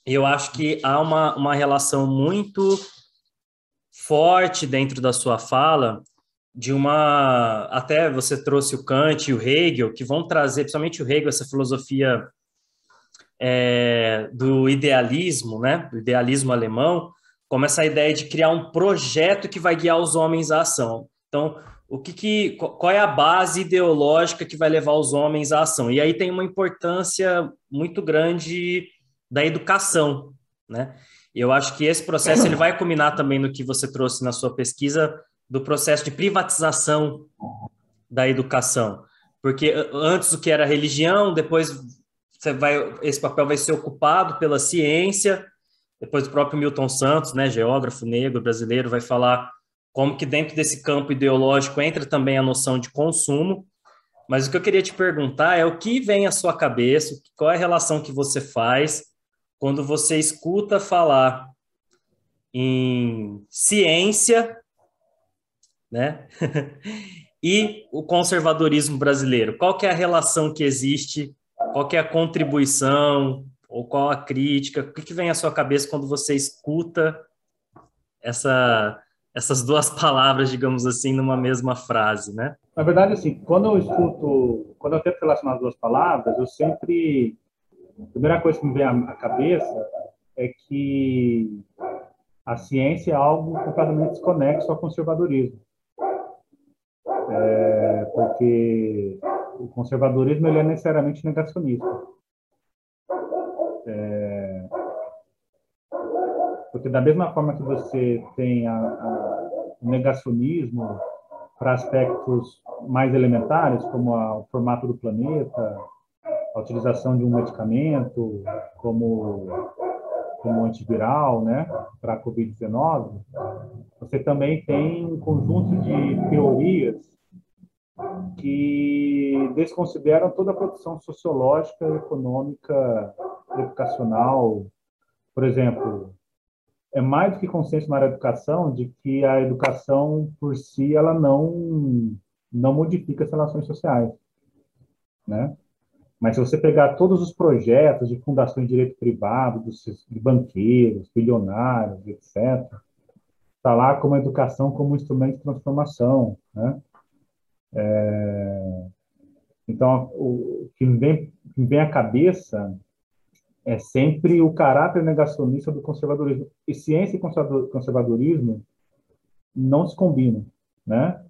eu acho que há uma, uma relação muito forte dentro da sua fala de uma até você trouxe o Kant e o Hegel que vão trazer principalmente o Hegel essa filosofia é, do idealismo né do idealismo alemão como essa ideia de criar um projeto que vai guiar os homens à ação. Então o que, que qual é a base ideológica que vai levar os homens à ação? E aí tem uma importância muito grande da educação, né? Eu acho que esse processo ele vai culminar também no que você trouxe na sua pesquisa do processo de privatização da educação, porque antes o que era religião, depois você vai esse papel vai ser ocupado pela ciência, depois o próprio Milton Santos, né, geógrafo negro brasileiro, vai falar como que dentro desse campo ideológico entra também a noção de consumo. Mas o que eu queria te perguntar é o que vem à sua cabeça, qual é a relação que você faz quando você escuta falar em ciência, né? e o conservadorismo brasileiro. Qual que é a relação que existe? Qual é a contribuição ou qual a crítica? O que, que vem à sua cabeça quando você escuta essa, essas duas palavras, digamos assim, numa mesma frase, né? Na verdade, assim, quando eu escuto, quando eu tento relacionar as duas palavras, eu sempre a primeira coisa que me vem à cabeça é que a ciência é algo completamente desconexo ao conservadorismo. É, porque o conservadorismo ele é necessariamente negacionista. É, porque da mesma forma que você tem a, a, o negacionismo para aspectos mais elementares, como a, o formato do planeta, a utilização de um medicamento como como antiviral, né, para a COVID-19, você também tem um conjunto de teorias que desconsideram toda a produção sociológica, econômica, educacional. Por exemplo, é mais do que consenso na educação de que a educação por si ela não não modifica as relações sociais, né? Mas se você pegar todos os projetos de fundações de direito privado, dos, de banqueiros, bilionários, etc., está lá como educação como instrumento de transformação. Né? É... Então, o que me, vem, que me vem à cabeça é sempre o caráter negacionista do conservadorismo. E ciência e conservadorismo não se combinam, né?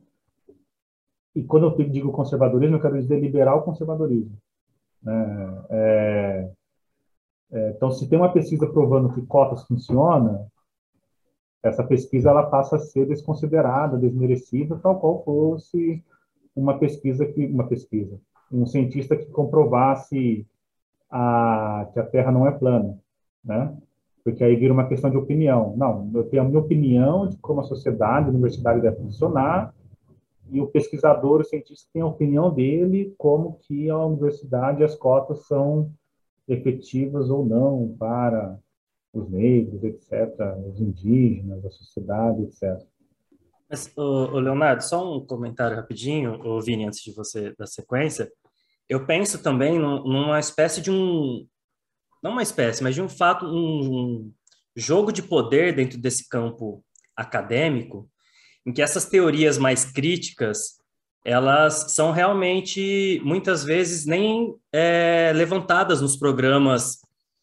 E quando eu digo conservadorismo, eu quero dizer liberal conservadorismo. Né? É, é, então, se tem uma pesquisa provando que cotas funciona, essa pesquisa ela passa a ser desconsiderada, desmerecida, tal qual fosse uma pesquisa que uma pesquisa, um cientista que comprovasse a, que a Terra não é plana, né? Porque aí vira uma questão de opinião. Não, eu tenho a minha opinião de como a sociedade, a universidade deve funcionar, e o pesquisador, o cientista tem a opinião dele como que a universidade as cotas são efetivas ou não para os negros, etc., os indígenas, a sociedade, etc. Ô, Leonardo, só um comentário rapidinho, ô Vini, antes de você da sequência. Eu penso também numa espécie de um, não uma espécie, mas de um fato, um jogo de poder dentro desse campo acadêmico, em que essas teorias mais críticas elas são realmente muitas vezes nem é, levantadas nos programas,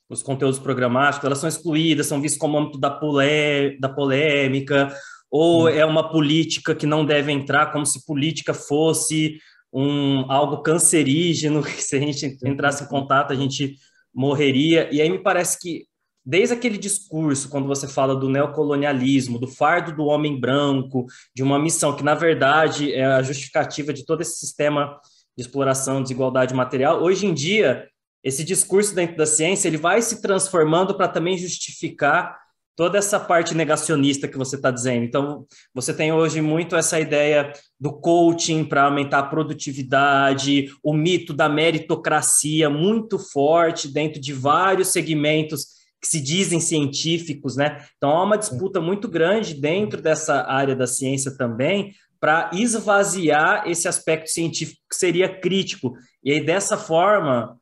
nos conteúdos programáticos, elas são excluídas, são vistas como âmbito da, polé da polêmica, ou hum. é uma política que não deve entrar, como se política fosse um algo cancerígeno, que se a gente entrasse em contato a gente morreria. E aí me parece que desde aquele discurso, quando você fala do neocolonialismo, do fardo do homem branco, de uma missão que, na verdade, é a justificativa de todo esse sistema de exploração, desigualdade material, hoje em dia, esse discurso dentro da ciência ele vai se transformando para também justificar toda essa parte negacionista que você está dizendo. Então, você tem hoje muito essa ideia do coaching para aumentar a produtividade, o mito da meritocracia muito forte dentro de vários segmentos que se dizem científicos, né? Então há uma disputa muito grande dentro dessa área da ciência também para esvaziar esse aspecto científico que seria crítico. E aí dessa forma,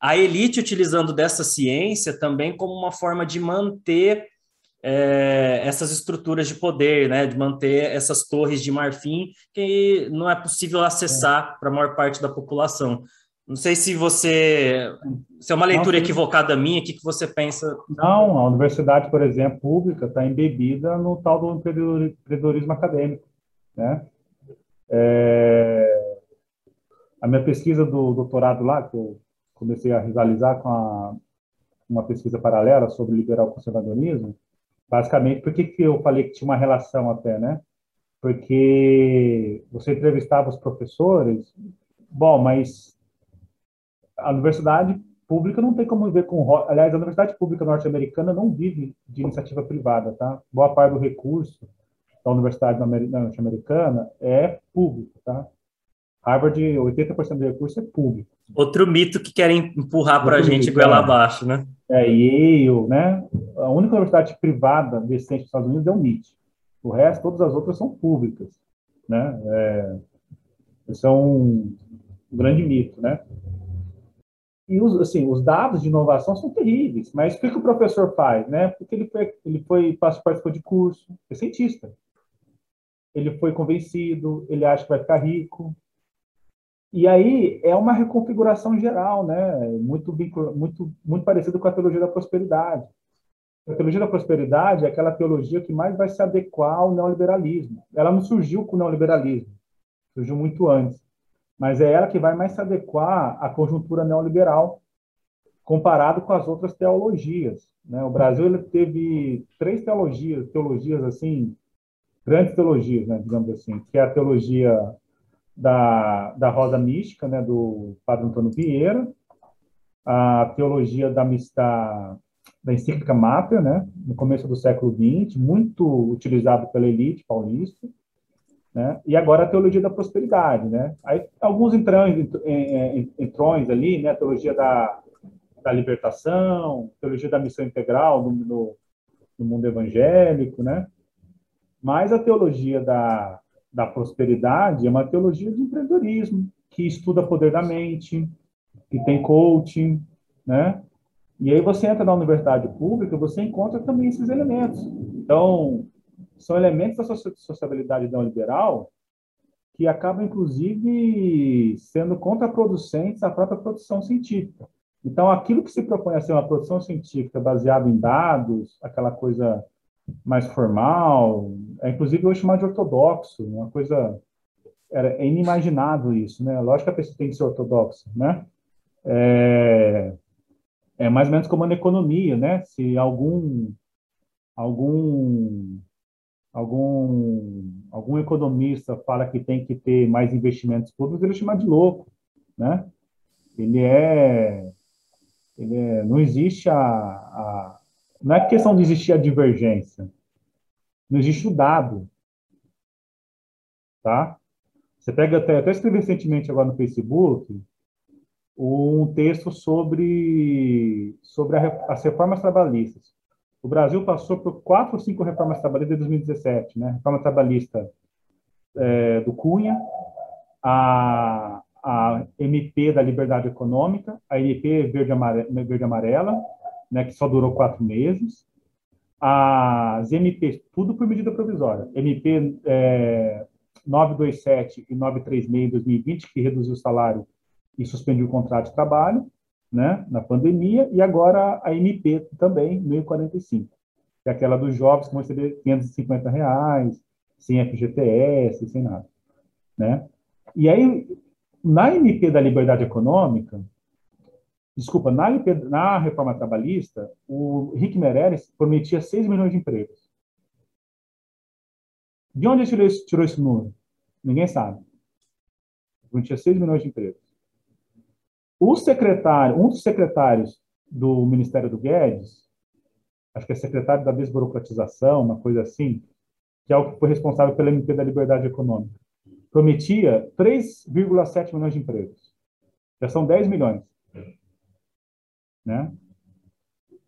a elite utilizando dessa ciência também como uma forma de manter é, essas estruturas de poder, né, de manter essas torres de marfim que não é possível acessar para a maior parte da população. Não sei se você. Se é uma leitura equivocada minha, o que, que você pensa? Não, a universidade, por exemplo, pública, está embebida no tal do empreendedorismo acadêmico. Né? É... A minha pesquisa do doutorado lá, que eu comecei a realizar com a... uma pesquisa paralela sobre liberal conservadorismo, basicamente, por que, que eu falei que tinha uma relação até, né? Porque você entrevistava os professores, bom, mas a universidade pública não tem como ver com. Aliás, a universidade pública norte-americana não vive de iniciativa privada, tá? Boa parte do recurso da Universidade Norte-Americana é público, tá? Harvard, 80% do recurso é público. Outro mito que querem empurrar para a gente goela é. abaixo, né? É, Yale, né? A única universidade privada decente dos Estados Unidos é o MIT. O resto, todas as outras são públicas, né? É, isso é um grande mito, né? E os, assim, os dados de inovação são terríveis, mas o que, que o professor faz, né? Porque ele foi, ele foi participou de curso, é cientista. Ele foi convencido, ele acha que vai ficar rico, e aí é uma reconfiguração geral, né? Muito, muito, muito parecido com a teologia da prosperidade. A teologia da prosperidade é aquela teologia que mais vai se adequar ao neoliberalismo. Ela não surgiu com o neoliberalismo, surgiu muito antes. Mas é ela que vai mais se adequar à conjuntura neoliberal, comparado com as outras teologias. Né? O Brasil teve três teologias, teologias assim, grandes teologias, né, digamos assim, que é a teologia da, da Rosa Mística, né, do Padre Antônio Vieira, a teologia da, da, da encíclica Mater, né, no começo do século XX, muito utilizado pela elite paulista, né, e agora a teologia da prosperidade, né, aí alguns entrões, entrões ali, né, a teologia da, da libertação, teologia da missão integral no, no, no mundo evangélico, né, mas a teologia da da prosperidade é uma teologia de empreendedorismo, que estuda poder da mente, que tem coaching, né? E aí você entra na universidade pública, você encontra também esses elementos. Então, são elementos da sociabilidade neoliberal que acabam, inclusive, sendo contraproducentes à própria produção científica. Então, aquilo que se propõe a ser uma produção científica baseada em dados, aquela coisa mais formal, é, inclusive hoje chamado de ortodoxo, uma coisa era, é inimaginável isso, né? Lógico que a pessoa tem que ser ortodoxa, né? É, é mais ou menos como na economia, né? Se algum algum algum algum economista fala que tem que ter mais investimentos públicos, ele chama de louco, né? Ele é, ele é não existe a, a não é questão de existir a divergência. Não existe o dado. Tá? Você pega até, até escrevi recentemente agora no Facebook um texto sobre, sobre a, as reformas trabalhistas. O Brasil passou por quatro ou cinco reformas trabalhistas em 2017, né? Reforma trabalhista é, do Cunha, a, a MP da Liberdade Econômica, a MP Verde Amarela, Verde -Amarela né, que só durou quatro meses. As MP, tudo por medida provisória. MP é, 927 e 936 em 2020, que reduziu o salário e suspendiu o contrato de trabalho, né, na pandemia, e agora a MP também, 1045, que é aquela dos jovens que vão receber 550 reais, sem FGTS, sem nada, né? E aí, na MP da liberdade econômica, desculpa, na, na reforma trabalhista, o Rick Meirelles prometia 6 milhões de empregos. De onde ele tirou, esse, tirou esse número? Ninguém sabe. Prometia 6 milhões de empregos. O secretário, um dos secretários do Ministério do Guedes, acho que é secretário da desburocratização, uma coisa assim, que é o que foi responsável pela MP da Liberdade Econômica, prometia 3,7 milhões de empregos. Já são 10 milhões. Né?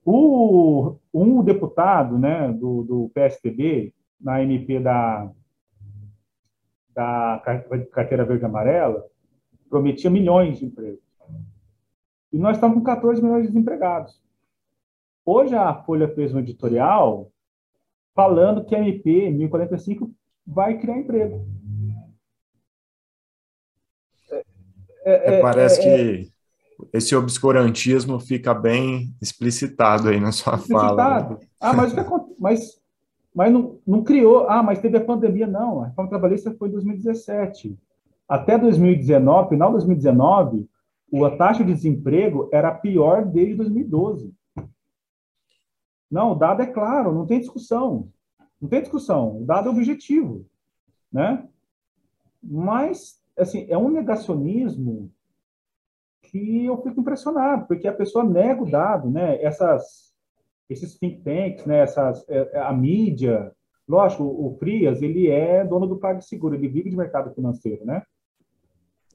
O, um deputado né, do, do PSTB, na MP da, da carteira verde e amarela, prometia milhões de empregos. E nós estamos com 14 milhões de desempregados. Hoje a Folha fez um editorial falando que a MP 1045 vai criar emprego. É, é, é, parece é, que esse obscurantismo fica bem explicitado aí na sua explicitado. fala. Né? Ah, mas, mas, mas não, não criou. Ah, mas teve a pandemia. Não, a reforma trabalhista foi em 2017. Até 2019, final de 2019, a taxa de desemprego era pior desde 2012. Não, o dado é claro, não tem discussão. Não tem discussão. O dado é objetivo, né? Mas, assim, é um negacionismo que eu fico impressionado, porque a pessoa nega o dado, né? Essas, esses think tanks, né? Essas, é, é, a mídia, lógico, o Frias, ele é dono do PagSeguro, ele vive de mercado financeiro, né?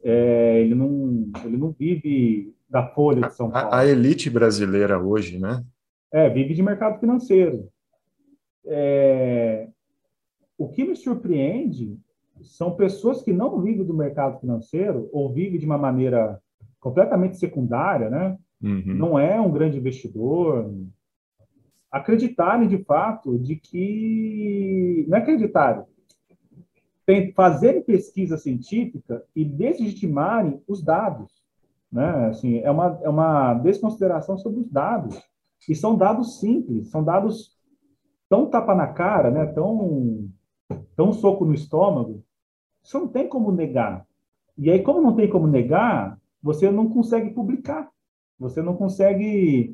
É, ele, não, ele não vive da folha de São Paulo. A, a, elite brasileira hoje, né? É, vive de mercado financeiro. É, o que me surpreende são pessoas que não vivem do mercado financeiro ou vivem de uma maneira completamente secundária, né? Uhum. Não é um grande investidor. Acreditarem de fato de que não é acreditarem, fazerem pesquisa científica e deslegitimarem os dados, né? Assim, é uma é uma desconsideração sobre os dados e são dados simples, são dados tão tapa na cara, né? Tão tão soco no estômago. Isso não tem como negar. E aí, como não tem como negar, você não consegue publicar. Você não consegue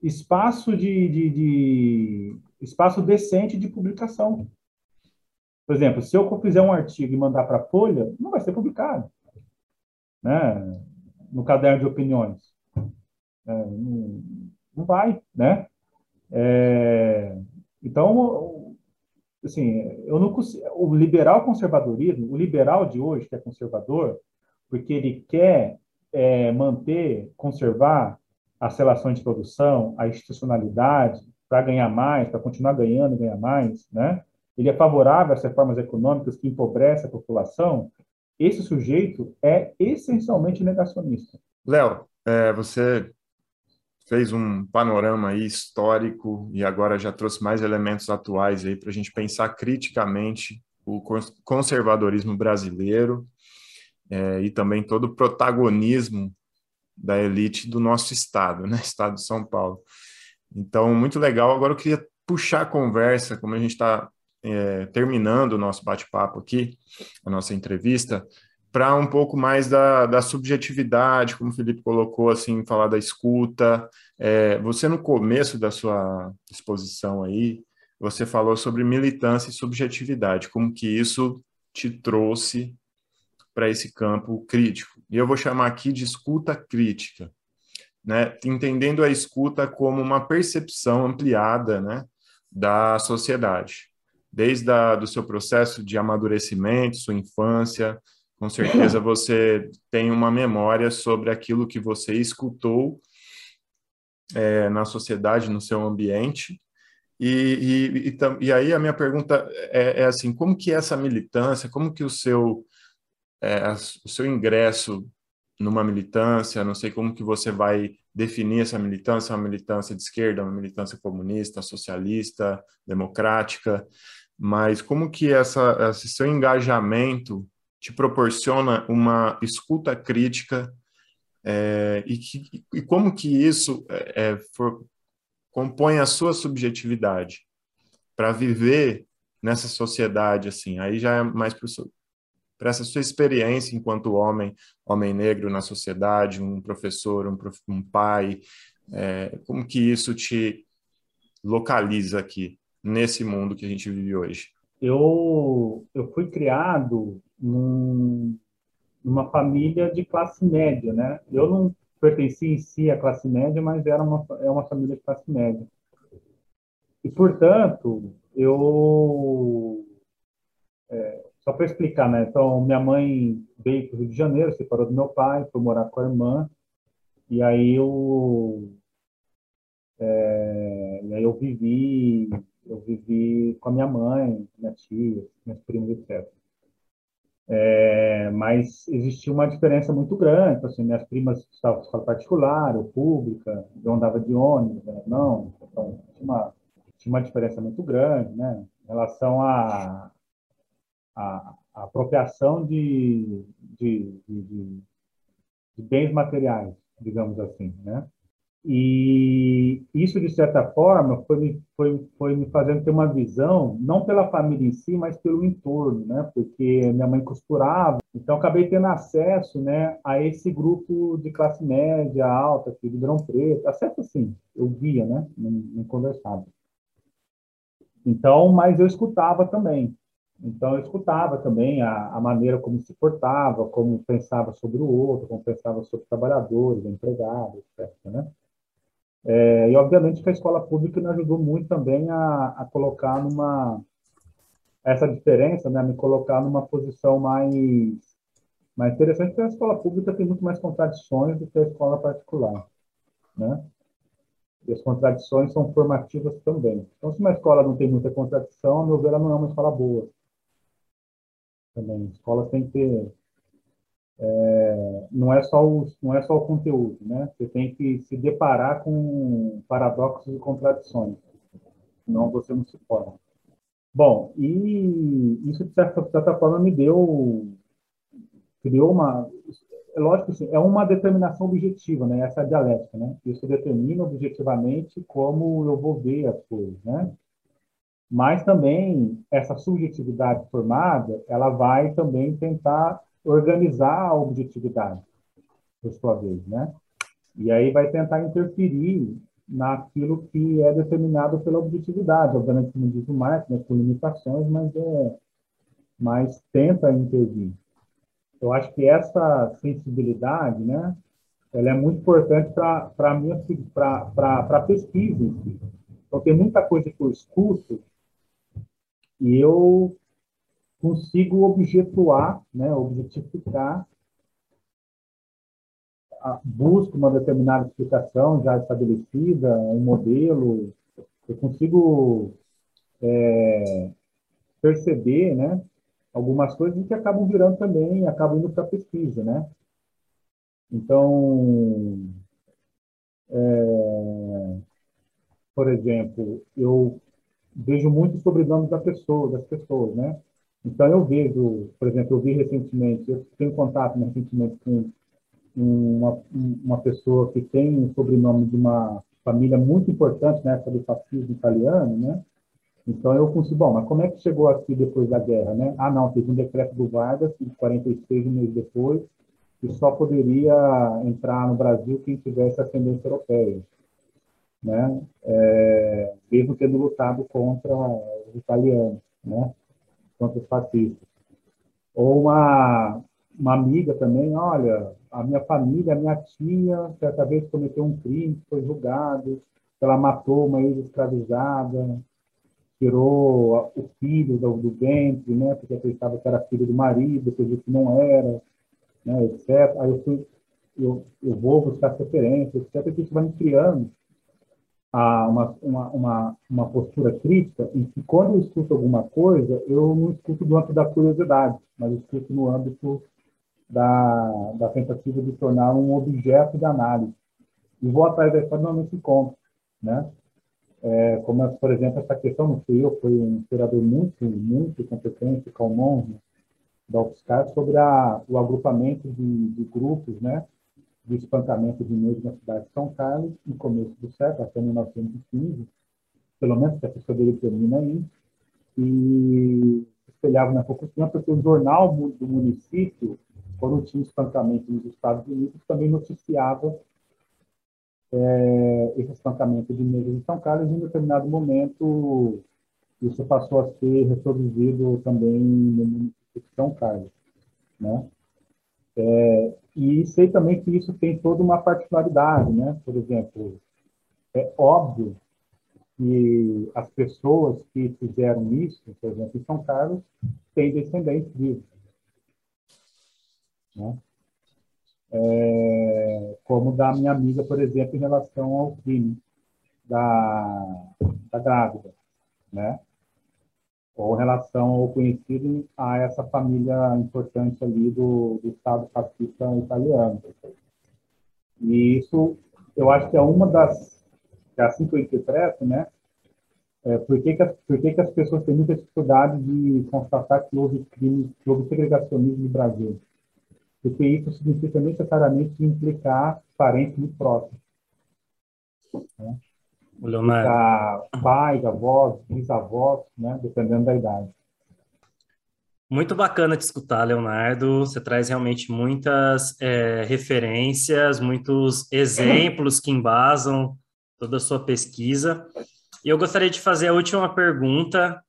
espaço de, de, de espaço decente de publicação. Por exemplo, se eu fizer um artigo e mandar para a Folha, não vai ser publicado, né? No caderno de opiniões, é, não, não, vai, né? É, então, assim, eu não consigo, o liberal conservadorismo, o liberal de hoje que é conservador, porque ele quer é, manter, conservar as relações de produção, a institucionalidade, para ganhar mais, para continuar ganhando e ganhar mais, né? Ele é favorável às reformas econômicas que empobrecem a população. Esse sujeito é essencialmente negacionista. Léo, é, você fez um panorama aí histórico e agora já trouxe mais elementos atuais para a gente pensar criticamente o conservadorismo brasileiro é, e também todo o protagonismo da elite do nosso estado, né, estado de São Paulo. Então, muito legal. Agora eu queria puxar a conversa, como a gente está é, terminando o nosso bate-papo aqui, a nossa entrevista, para um pouco mais da, da, subjetividade, como o Felipe colocou, assim, falar da escuta. É, você, no começo da sua exposição aí, você falou sobre militância e subjetividade, como que isso te trouxe para esse campo crítico. E eu vou chamar aqui de escuta crítica, né? entendendo a escuta como uma percepção ampliada né, da sociedade, desde a, do seu processo de amadurecimento, sua infância, com certeza você tem uma memória sobre aquilo que você escutou é, na sociedade, no seu ambiente. E, e, e, e, aí a minha pergunta é, é, assim, como que essa militância, como que o seu é, o seu ingresso numa militância, não sei como que você vai definir essa militância, uma militância de esquerda, uma militância comunista, socialista, democrática, mas como que essa, esse seu engajamento te proporciona uma escuta crítica é, e, que, e como que isso é, é for, compõe a sua subjetividade para viver nessa sociedade assim? Aí já é mais para essa sua experiência enquanto homem, homem negro na sociedade, um professor, um, prof, um pai, é, como que isso te localiza aqui nesse mundo que a gente vive hoje? Eu eu fui criado num, numa família de classe média, né? Eu não pertenci em si à classe média, mas era uma é uma família de classe média. E portanto eu é, só para explicar, né? Então, minha mãe veio para o Rio de Janeiro, separou do meu pai, foi morar com a irmã, e aí eu, é, e aí eu vivi, eu vivi com a minha mãe, minha tia, minhas primas, etc. É, mas existia uma diferença muito grande, assim, minhas primas estavam em escola particular, ou pública, eu andava de ônibus, né? não, então tinha uma, tinha uma diferença muito grande, né? Em relação a, a, apropriação de, de, de, de, bens materiais, digamos assim, né? E isso, de certa forma, foi, foi, foi me fazendo ter uma visão, não pela família em si, mas pelo entorno, né? Porque minha mãe costurava, então acabei tendo acesso, né, a esse grupo de classe média, alta, aqui de Ribeirão Preto, acesso assim, eu via, né? Não, não conversava. Então, mas eu escutava também. Então, eu escutava também a, a, maneira como se portava, como pensava sobre o outro, como pensava sobre trabalhadores, empregados, etc. Né? É, e, obviamente, que a escola pública me ajudou muito também a, a colocar numa, essa diferença, né, me colocar numa posição mais mais interessante, porque a escola pública tem muito mais contradições do que a escola particular, né? E as contradições são formativas também. Então, se uma escola não tem muita contradição, a meu ver, ela não é uma escola boa. Também, a escola tem que ter é, não é só o não é só o conteúdo, né? Você tem que se deparar com paradoxos e contradições, senão você não se forma. Bom, e isso de certa, de certa forma me deu criou uma é lógico assim, é uma determinação objetiva, né? Essa dialética, né? Isso determina objetivamente como eu vou ver as coisas, né? Mas também essa subjetividade formada, ela vai também tentar organizar a objetividade, por sua vez, né? E aí vai tentar interferir naquilo que é determinado pela objetividade, obviamente como diz o Marx, né, com limitações, mas é, mas tenta intervir. Eu acho que essa sensibilidade, né, ela é muito importante para a minha para a pesquisa em si. Muita coisa que eu escuto e eu consigo objetuar, né, objetificar, busco uma determinada explicação já estabelecida, um modelo, eu consigo é, perceber, né, algumas coisas que acabam virando também, acabam indo para pesquisa, né? Então, é, por exemplo, eu vejo muito sobre nomes da pessoa, das pessoas, né? Então, eu vejo, por exemplo, eu vi recentemente, eu tenho contato né, recentemente com uma, uma pessoa que tem o sobrenome de uma família muito importante na época do fascismo italiano, né? Então, eu consigo, bom, mas como é que chegou aqui depois da guerra, né? Ah, não, teve um decreto do Vargas, em 46, um mês depois, que só poderia entrar no Brasil quem tivesse ascendência europeia, né? É, mesmo tendo lutado contra os italianos, né? contra os fascistas. Ou uma, uma amiga também, olha, a minha família, a minha tia, certa vez cometeu um crime, foi julgado, ela matou uma ex-escravizada, tirou o filho do, do ventre, né, porque acreditava que era filho do marido, depois disse que não era, né, etc. Aí eu, fui, eu, eu vou buscar referências, etc. Isso vai me criando a uma, uma, uma, uma postura crítica em que quando eu escuto alguma coisa, eu não escuto do âmbito da curiosidade, mas eu escuto no âmbito da, da tentativa de tornar um objeto de análise. E vou atrás da história normalmente encontro, né? É, como, por exemplo, essa questão, não fui eu, foi um historiador muito, muito competente, Calmon, da UFSCar, sobre a, o agrupamento de, de grupos, né? Do espancamento de negros na cidade de São Carlos, no começo do século, até 1915, pelo menos que a pessoa dele termina aí, e espelhava na pouco tempo, porque o jornal do município, quando tinha espancamento nos Estados Unidos, também noticiava é, esse espancamento de negros em São Carlos, e em determinado momento isso passou a ser reproduzido também no município de São Carlos, né? É, e sei também que isso tem toda uma particularidade, né? Por exemplo, é óbvio que as pessoas que fizeram isso, por exemplo, em São Carlos, têm descendentes vivos. Né? É, como da minha amiga, por exemplo, em relação ao crime da, da grávida, né? Ou relação ao conhecido a essa família importante ali do, do Estado fascista italiano. E isso, eu acho que é uma das, é assim que eu interpreto, né? É, por que, que, as, por que, que as pessoas têm muita dificuldade de constatar que houve crime, que houve segregacionismo no Brasil? Porque isso significa necessariamente implicar parentes muito próximos. Né? Leonardo. pais, avós, bisavós, né? Dependendo da idade. Muito bacana te escutar, Leonardo. Você traz realmente muitas é, referências, muitos exemplos que embasam toda a sua pesquisa. E eu gostaria de fazer a última pergunta,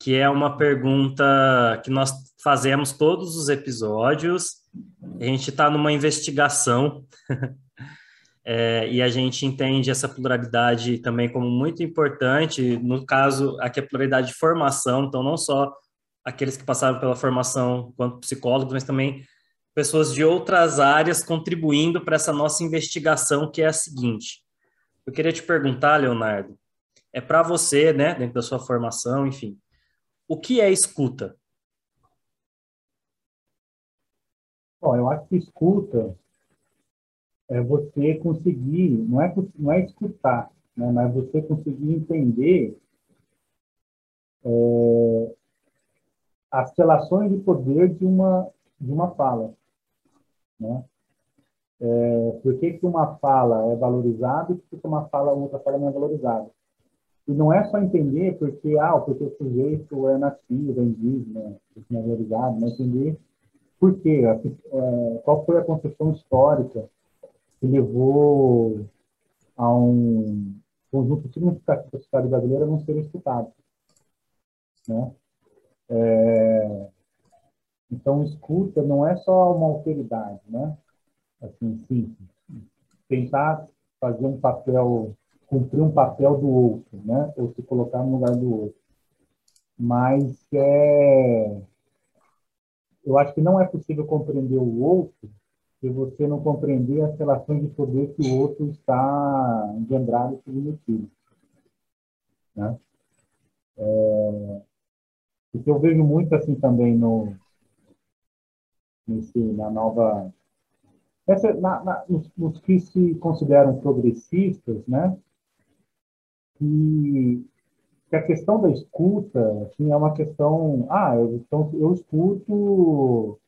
que é uma pergunta que nós fazemos todos os episódios. A gente está numa investigação é, e a gente entende essa pluralidade também como muito importante, no caso, aqui a pluralidade de formação, então não só aqueles que passaram pela formação quanto psicólogos, mas também pessoas de outras áreas contribuindo para essa nossa investigação, que é a seguinte. Eu queria te perguntar, Leonardo, é para você, né, dentro da sua formação, enfim, o que é escuta? Bom, eu acho que escuta é você conseguir, não é, não é escutar, né, mas você conseguir entender é, as relações de poder de uma, de uma fala. Né? É, por que, que uma fala é valorizada e por que uma fala, outra fala não é valorizada? E não é só entender porque, ah, porque o sujeito é nativo, é indígena, é valorizado, mas entender por quê, é, qual foi a construção histórica que levou a um conjunto significativo da sociedade brasileira não ser escutado. Né? É, então, escuta não é só uma alteridade, né? Assim, simples. Tentar fazer um papel, cumprir um papel do outro, né? Ou se colocar no lugar do outro. Mas é, eu acho que não é possível compreender o outro se você não compreender as relações de poder que o outro está engendrado e submetido. Né? É, porque eu vejo muito assim também no, nesse, na nova. Essa, na, na, nos, que se consideram progressistas, né? Que, que a questão da escuta assim, é uma questão. Ah, eu, então, eu escuto.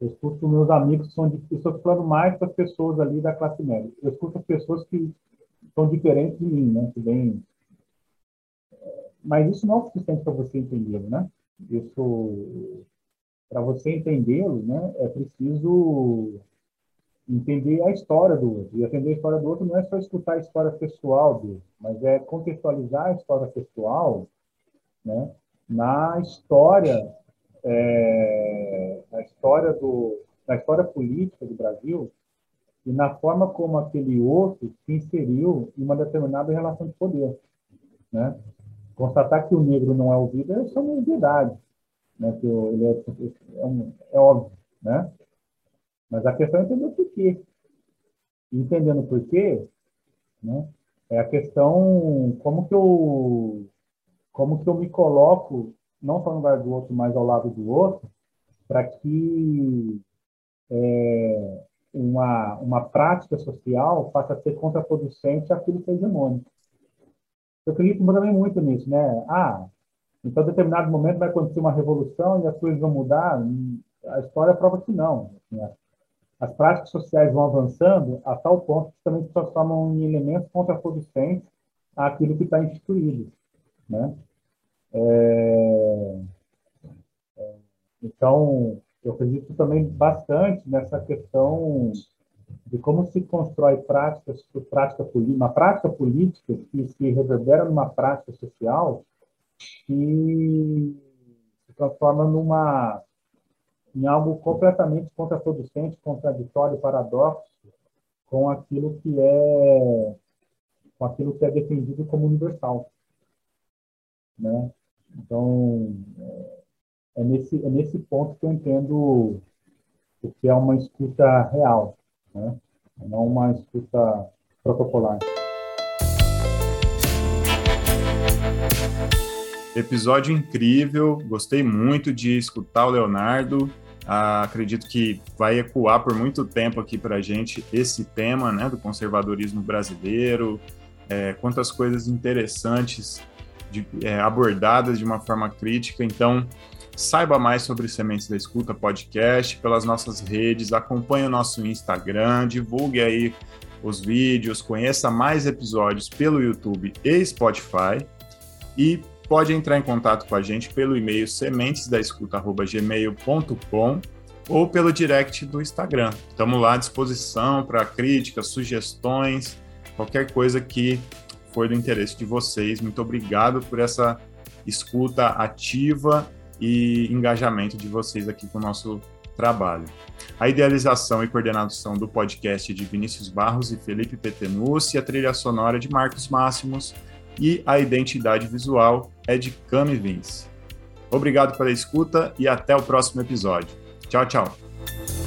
Eu escuto meus amigos que são de. Estou falando mais para as pessoas ali da classe média. Eu escuto as pessoas que são diferentes de mim, né? Que vem mas isso não é o suficiente para você entendê-lo, né? Isso, para você entendê-lo, né, é preciso entender a história do outro. E entender a história do outro não é só escutar a história pessoal dele, mas é contextualizar a história pessoal, né, na história, é, na história do, na história política do Brasil e na forma como aquele outro se inseriu em uma determinada relação de poder, né? Constatar que o negro não é ouvido é só uma obviedade, né? Que ele é, é, um, é, óbvio, né? Mas a questão é entender o porquê. Entendendo o porquê, né? É a questão como que eu como que eu me coloco não só no lugar do outro, mas ao lado do outro, para que é, uma, uma prática social faça ser contraproducente àquilo que é hegemônico. Eu acredito também muito nisso, né? Ah, então, em determinado momento vai acontecer uma revolução e as coisas vão mudar. A história prova que não. Assim, as práticas sociais vão avançando a tal ponto que também se transformam em elementos contraproducentes àquilo que está instituído, né? É... é então, eu acredito também bastante nessa questão de como se constrói práticas, prática uma prática política que se reverbera numa prática social que se transforma numa em algo completamente contraproducente, contraditório, paradoxo com aquilo que é com aquilo que é defendido como universal, né? Então é nesse é nesse ponto que eu entendo o que é uma escuta real, né? não uma escuta protocolar. Episódio incrível, gostei muito de escutar o Leonardo. Ah, acredito que vai ecoar por muito tempo aqui para a gente esse tema né, do conservadorismo brasileiro, é, quantas coisas interessantes de, é, abordadas de uma forma crítica. Então, Saiba mais sobre Sementes da Escuta podcast pelas nossas redes, acompanhe o nosso Instagram, divulgue aí os vídeos, conheça mais episódios pelo YouTube e Spotify e pode entrar em contato com a gente pelo e-mail sementesdaescuta@gmail.com ou pelo direct do Instagram. Estamos lá à disposição para críticas, sugestões, qualquer coisa que for do interesse de vocês. Muito obrigado por essa escuta ativa e engajamento de vocês aqui com o nosso trabalho. A idealização e coordenação do podcast de Vinícius Barros e Felipe Petenucci, a trilha sonora de Marcos Máximos e a identidade visual é de Cami Vince. Obrigado pela escuta e até o próximo episódio. Tchau, tchau.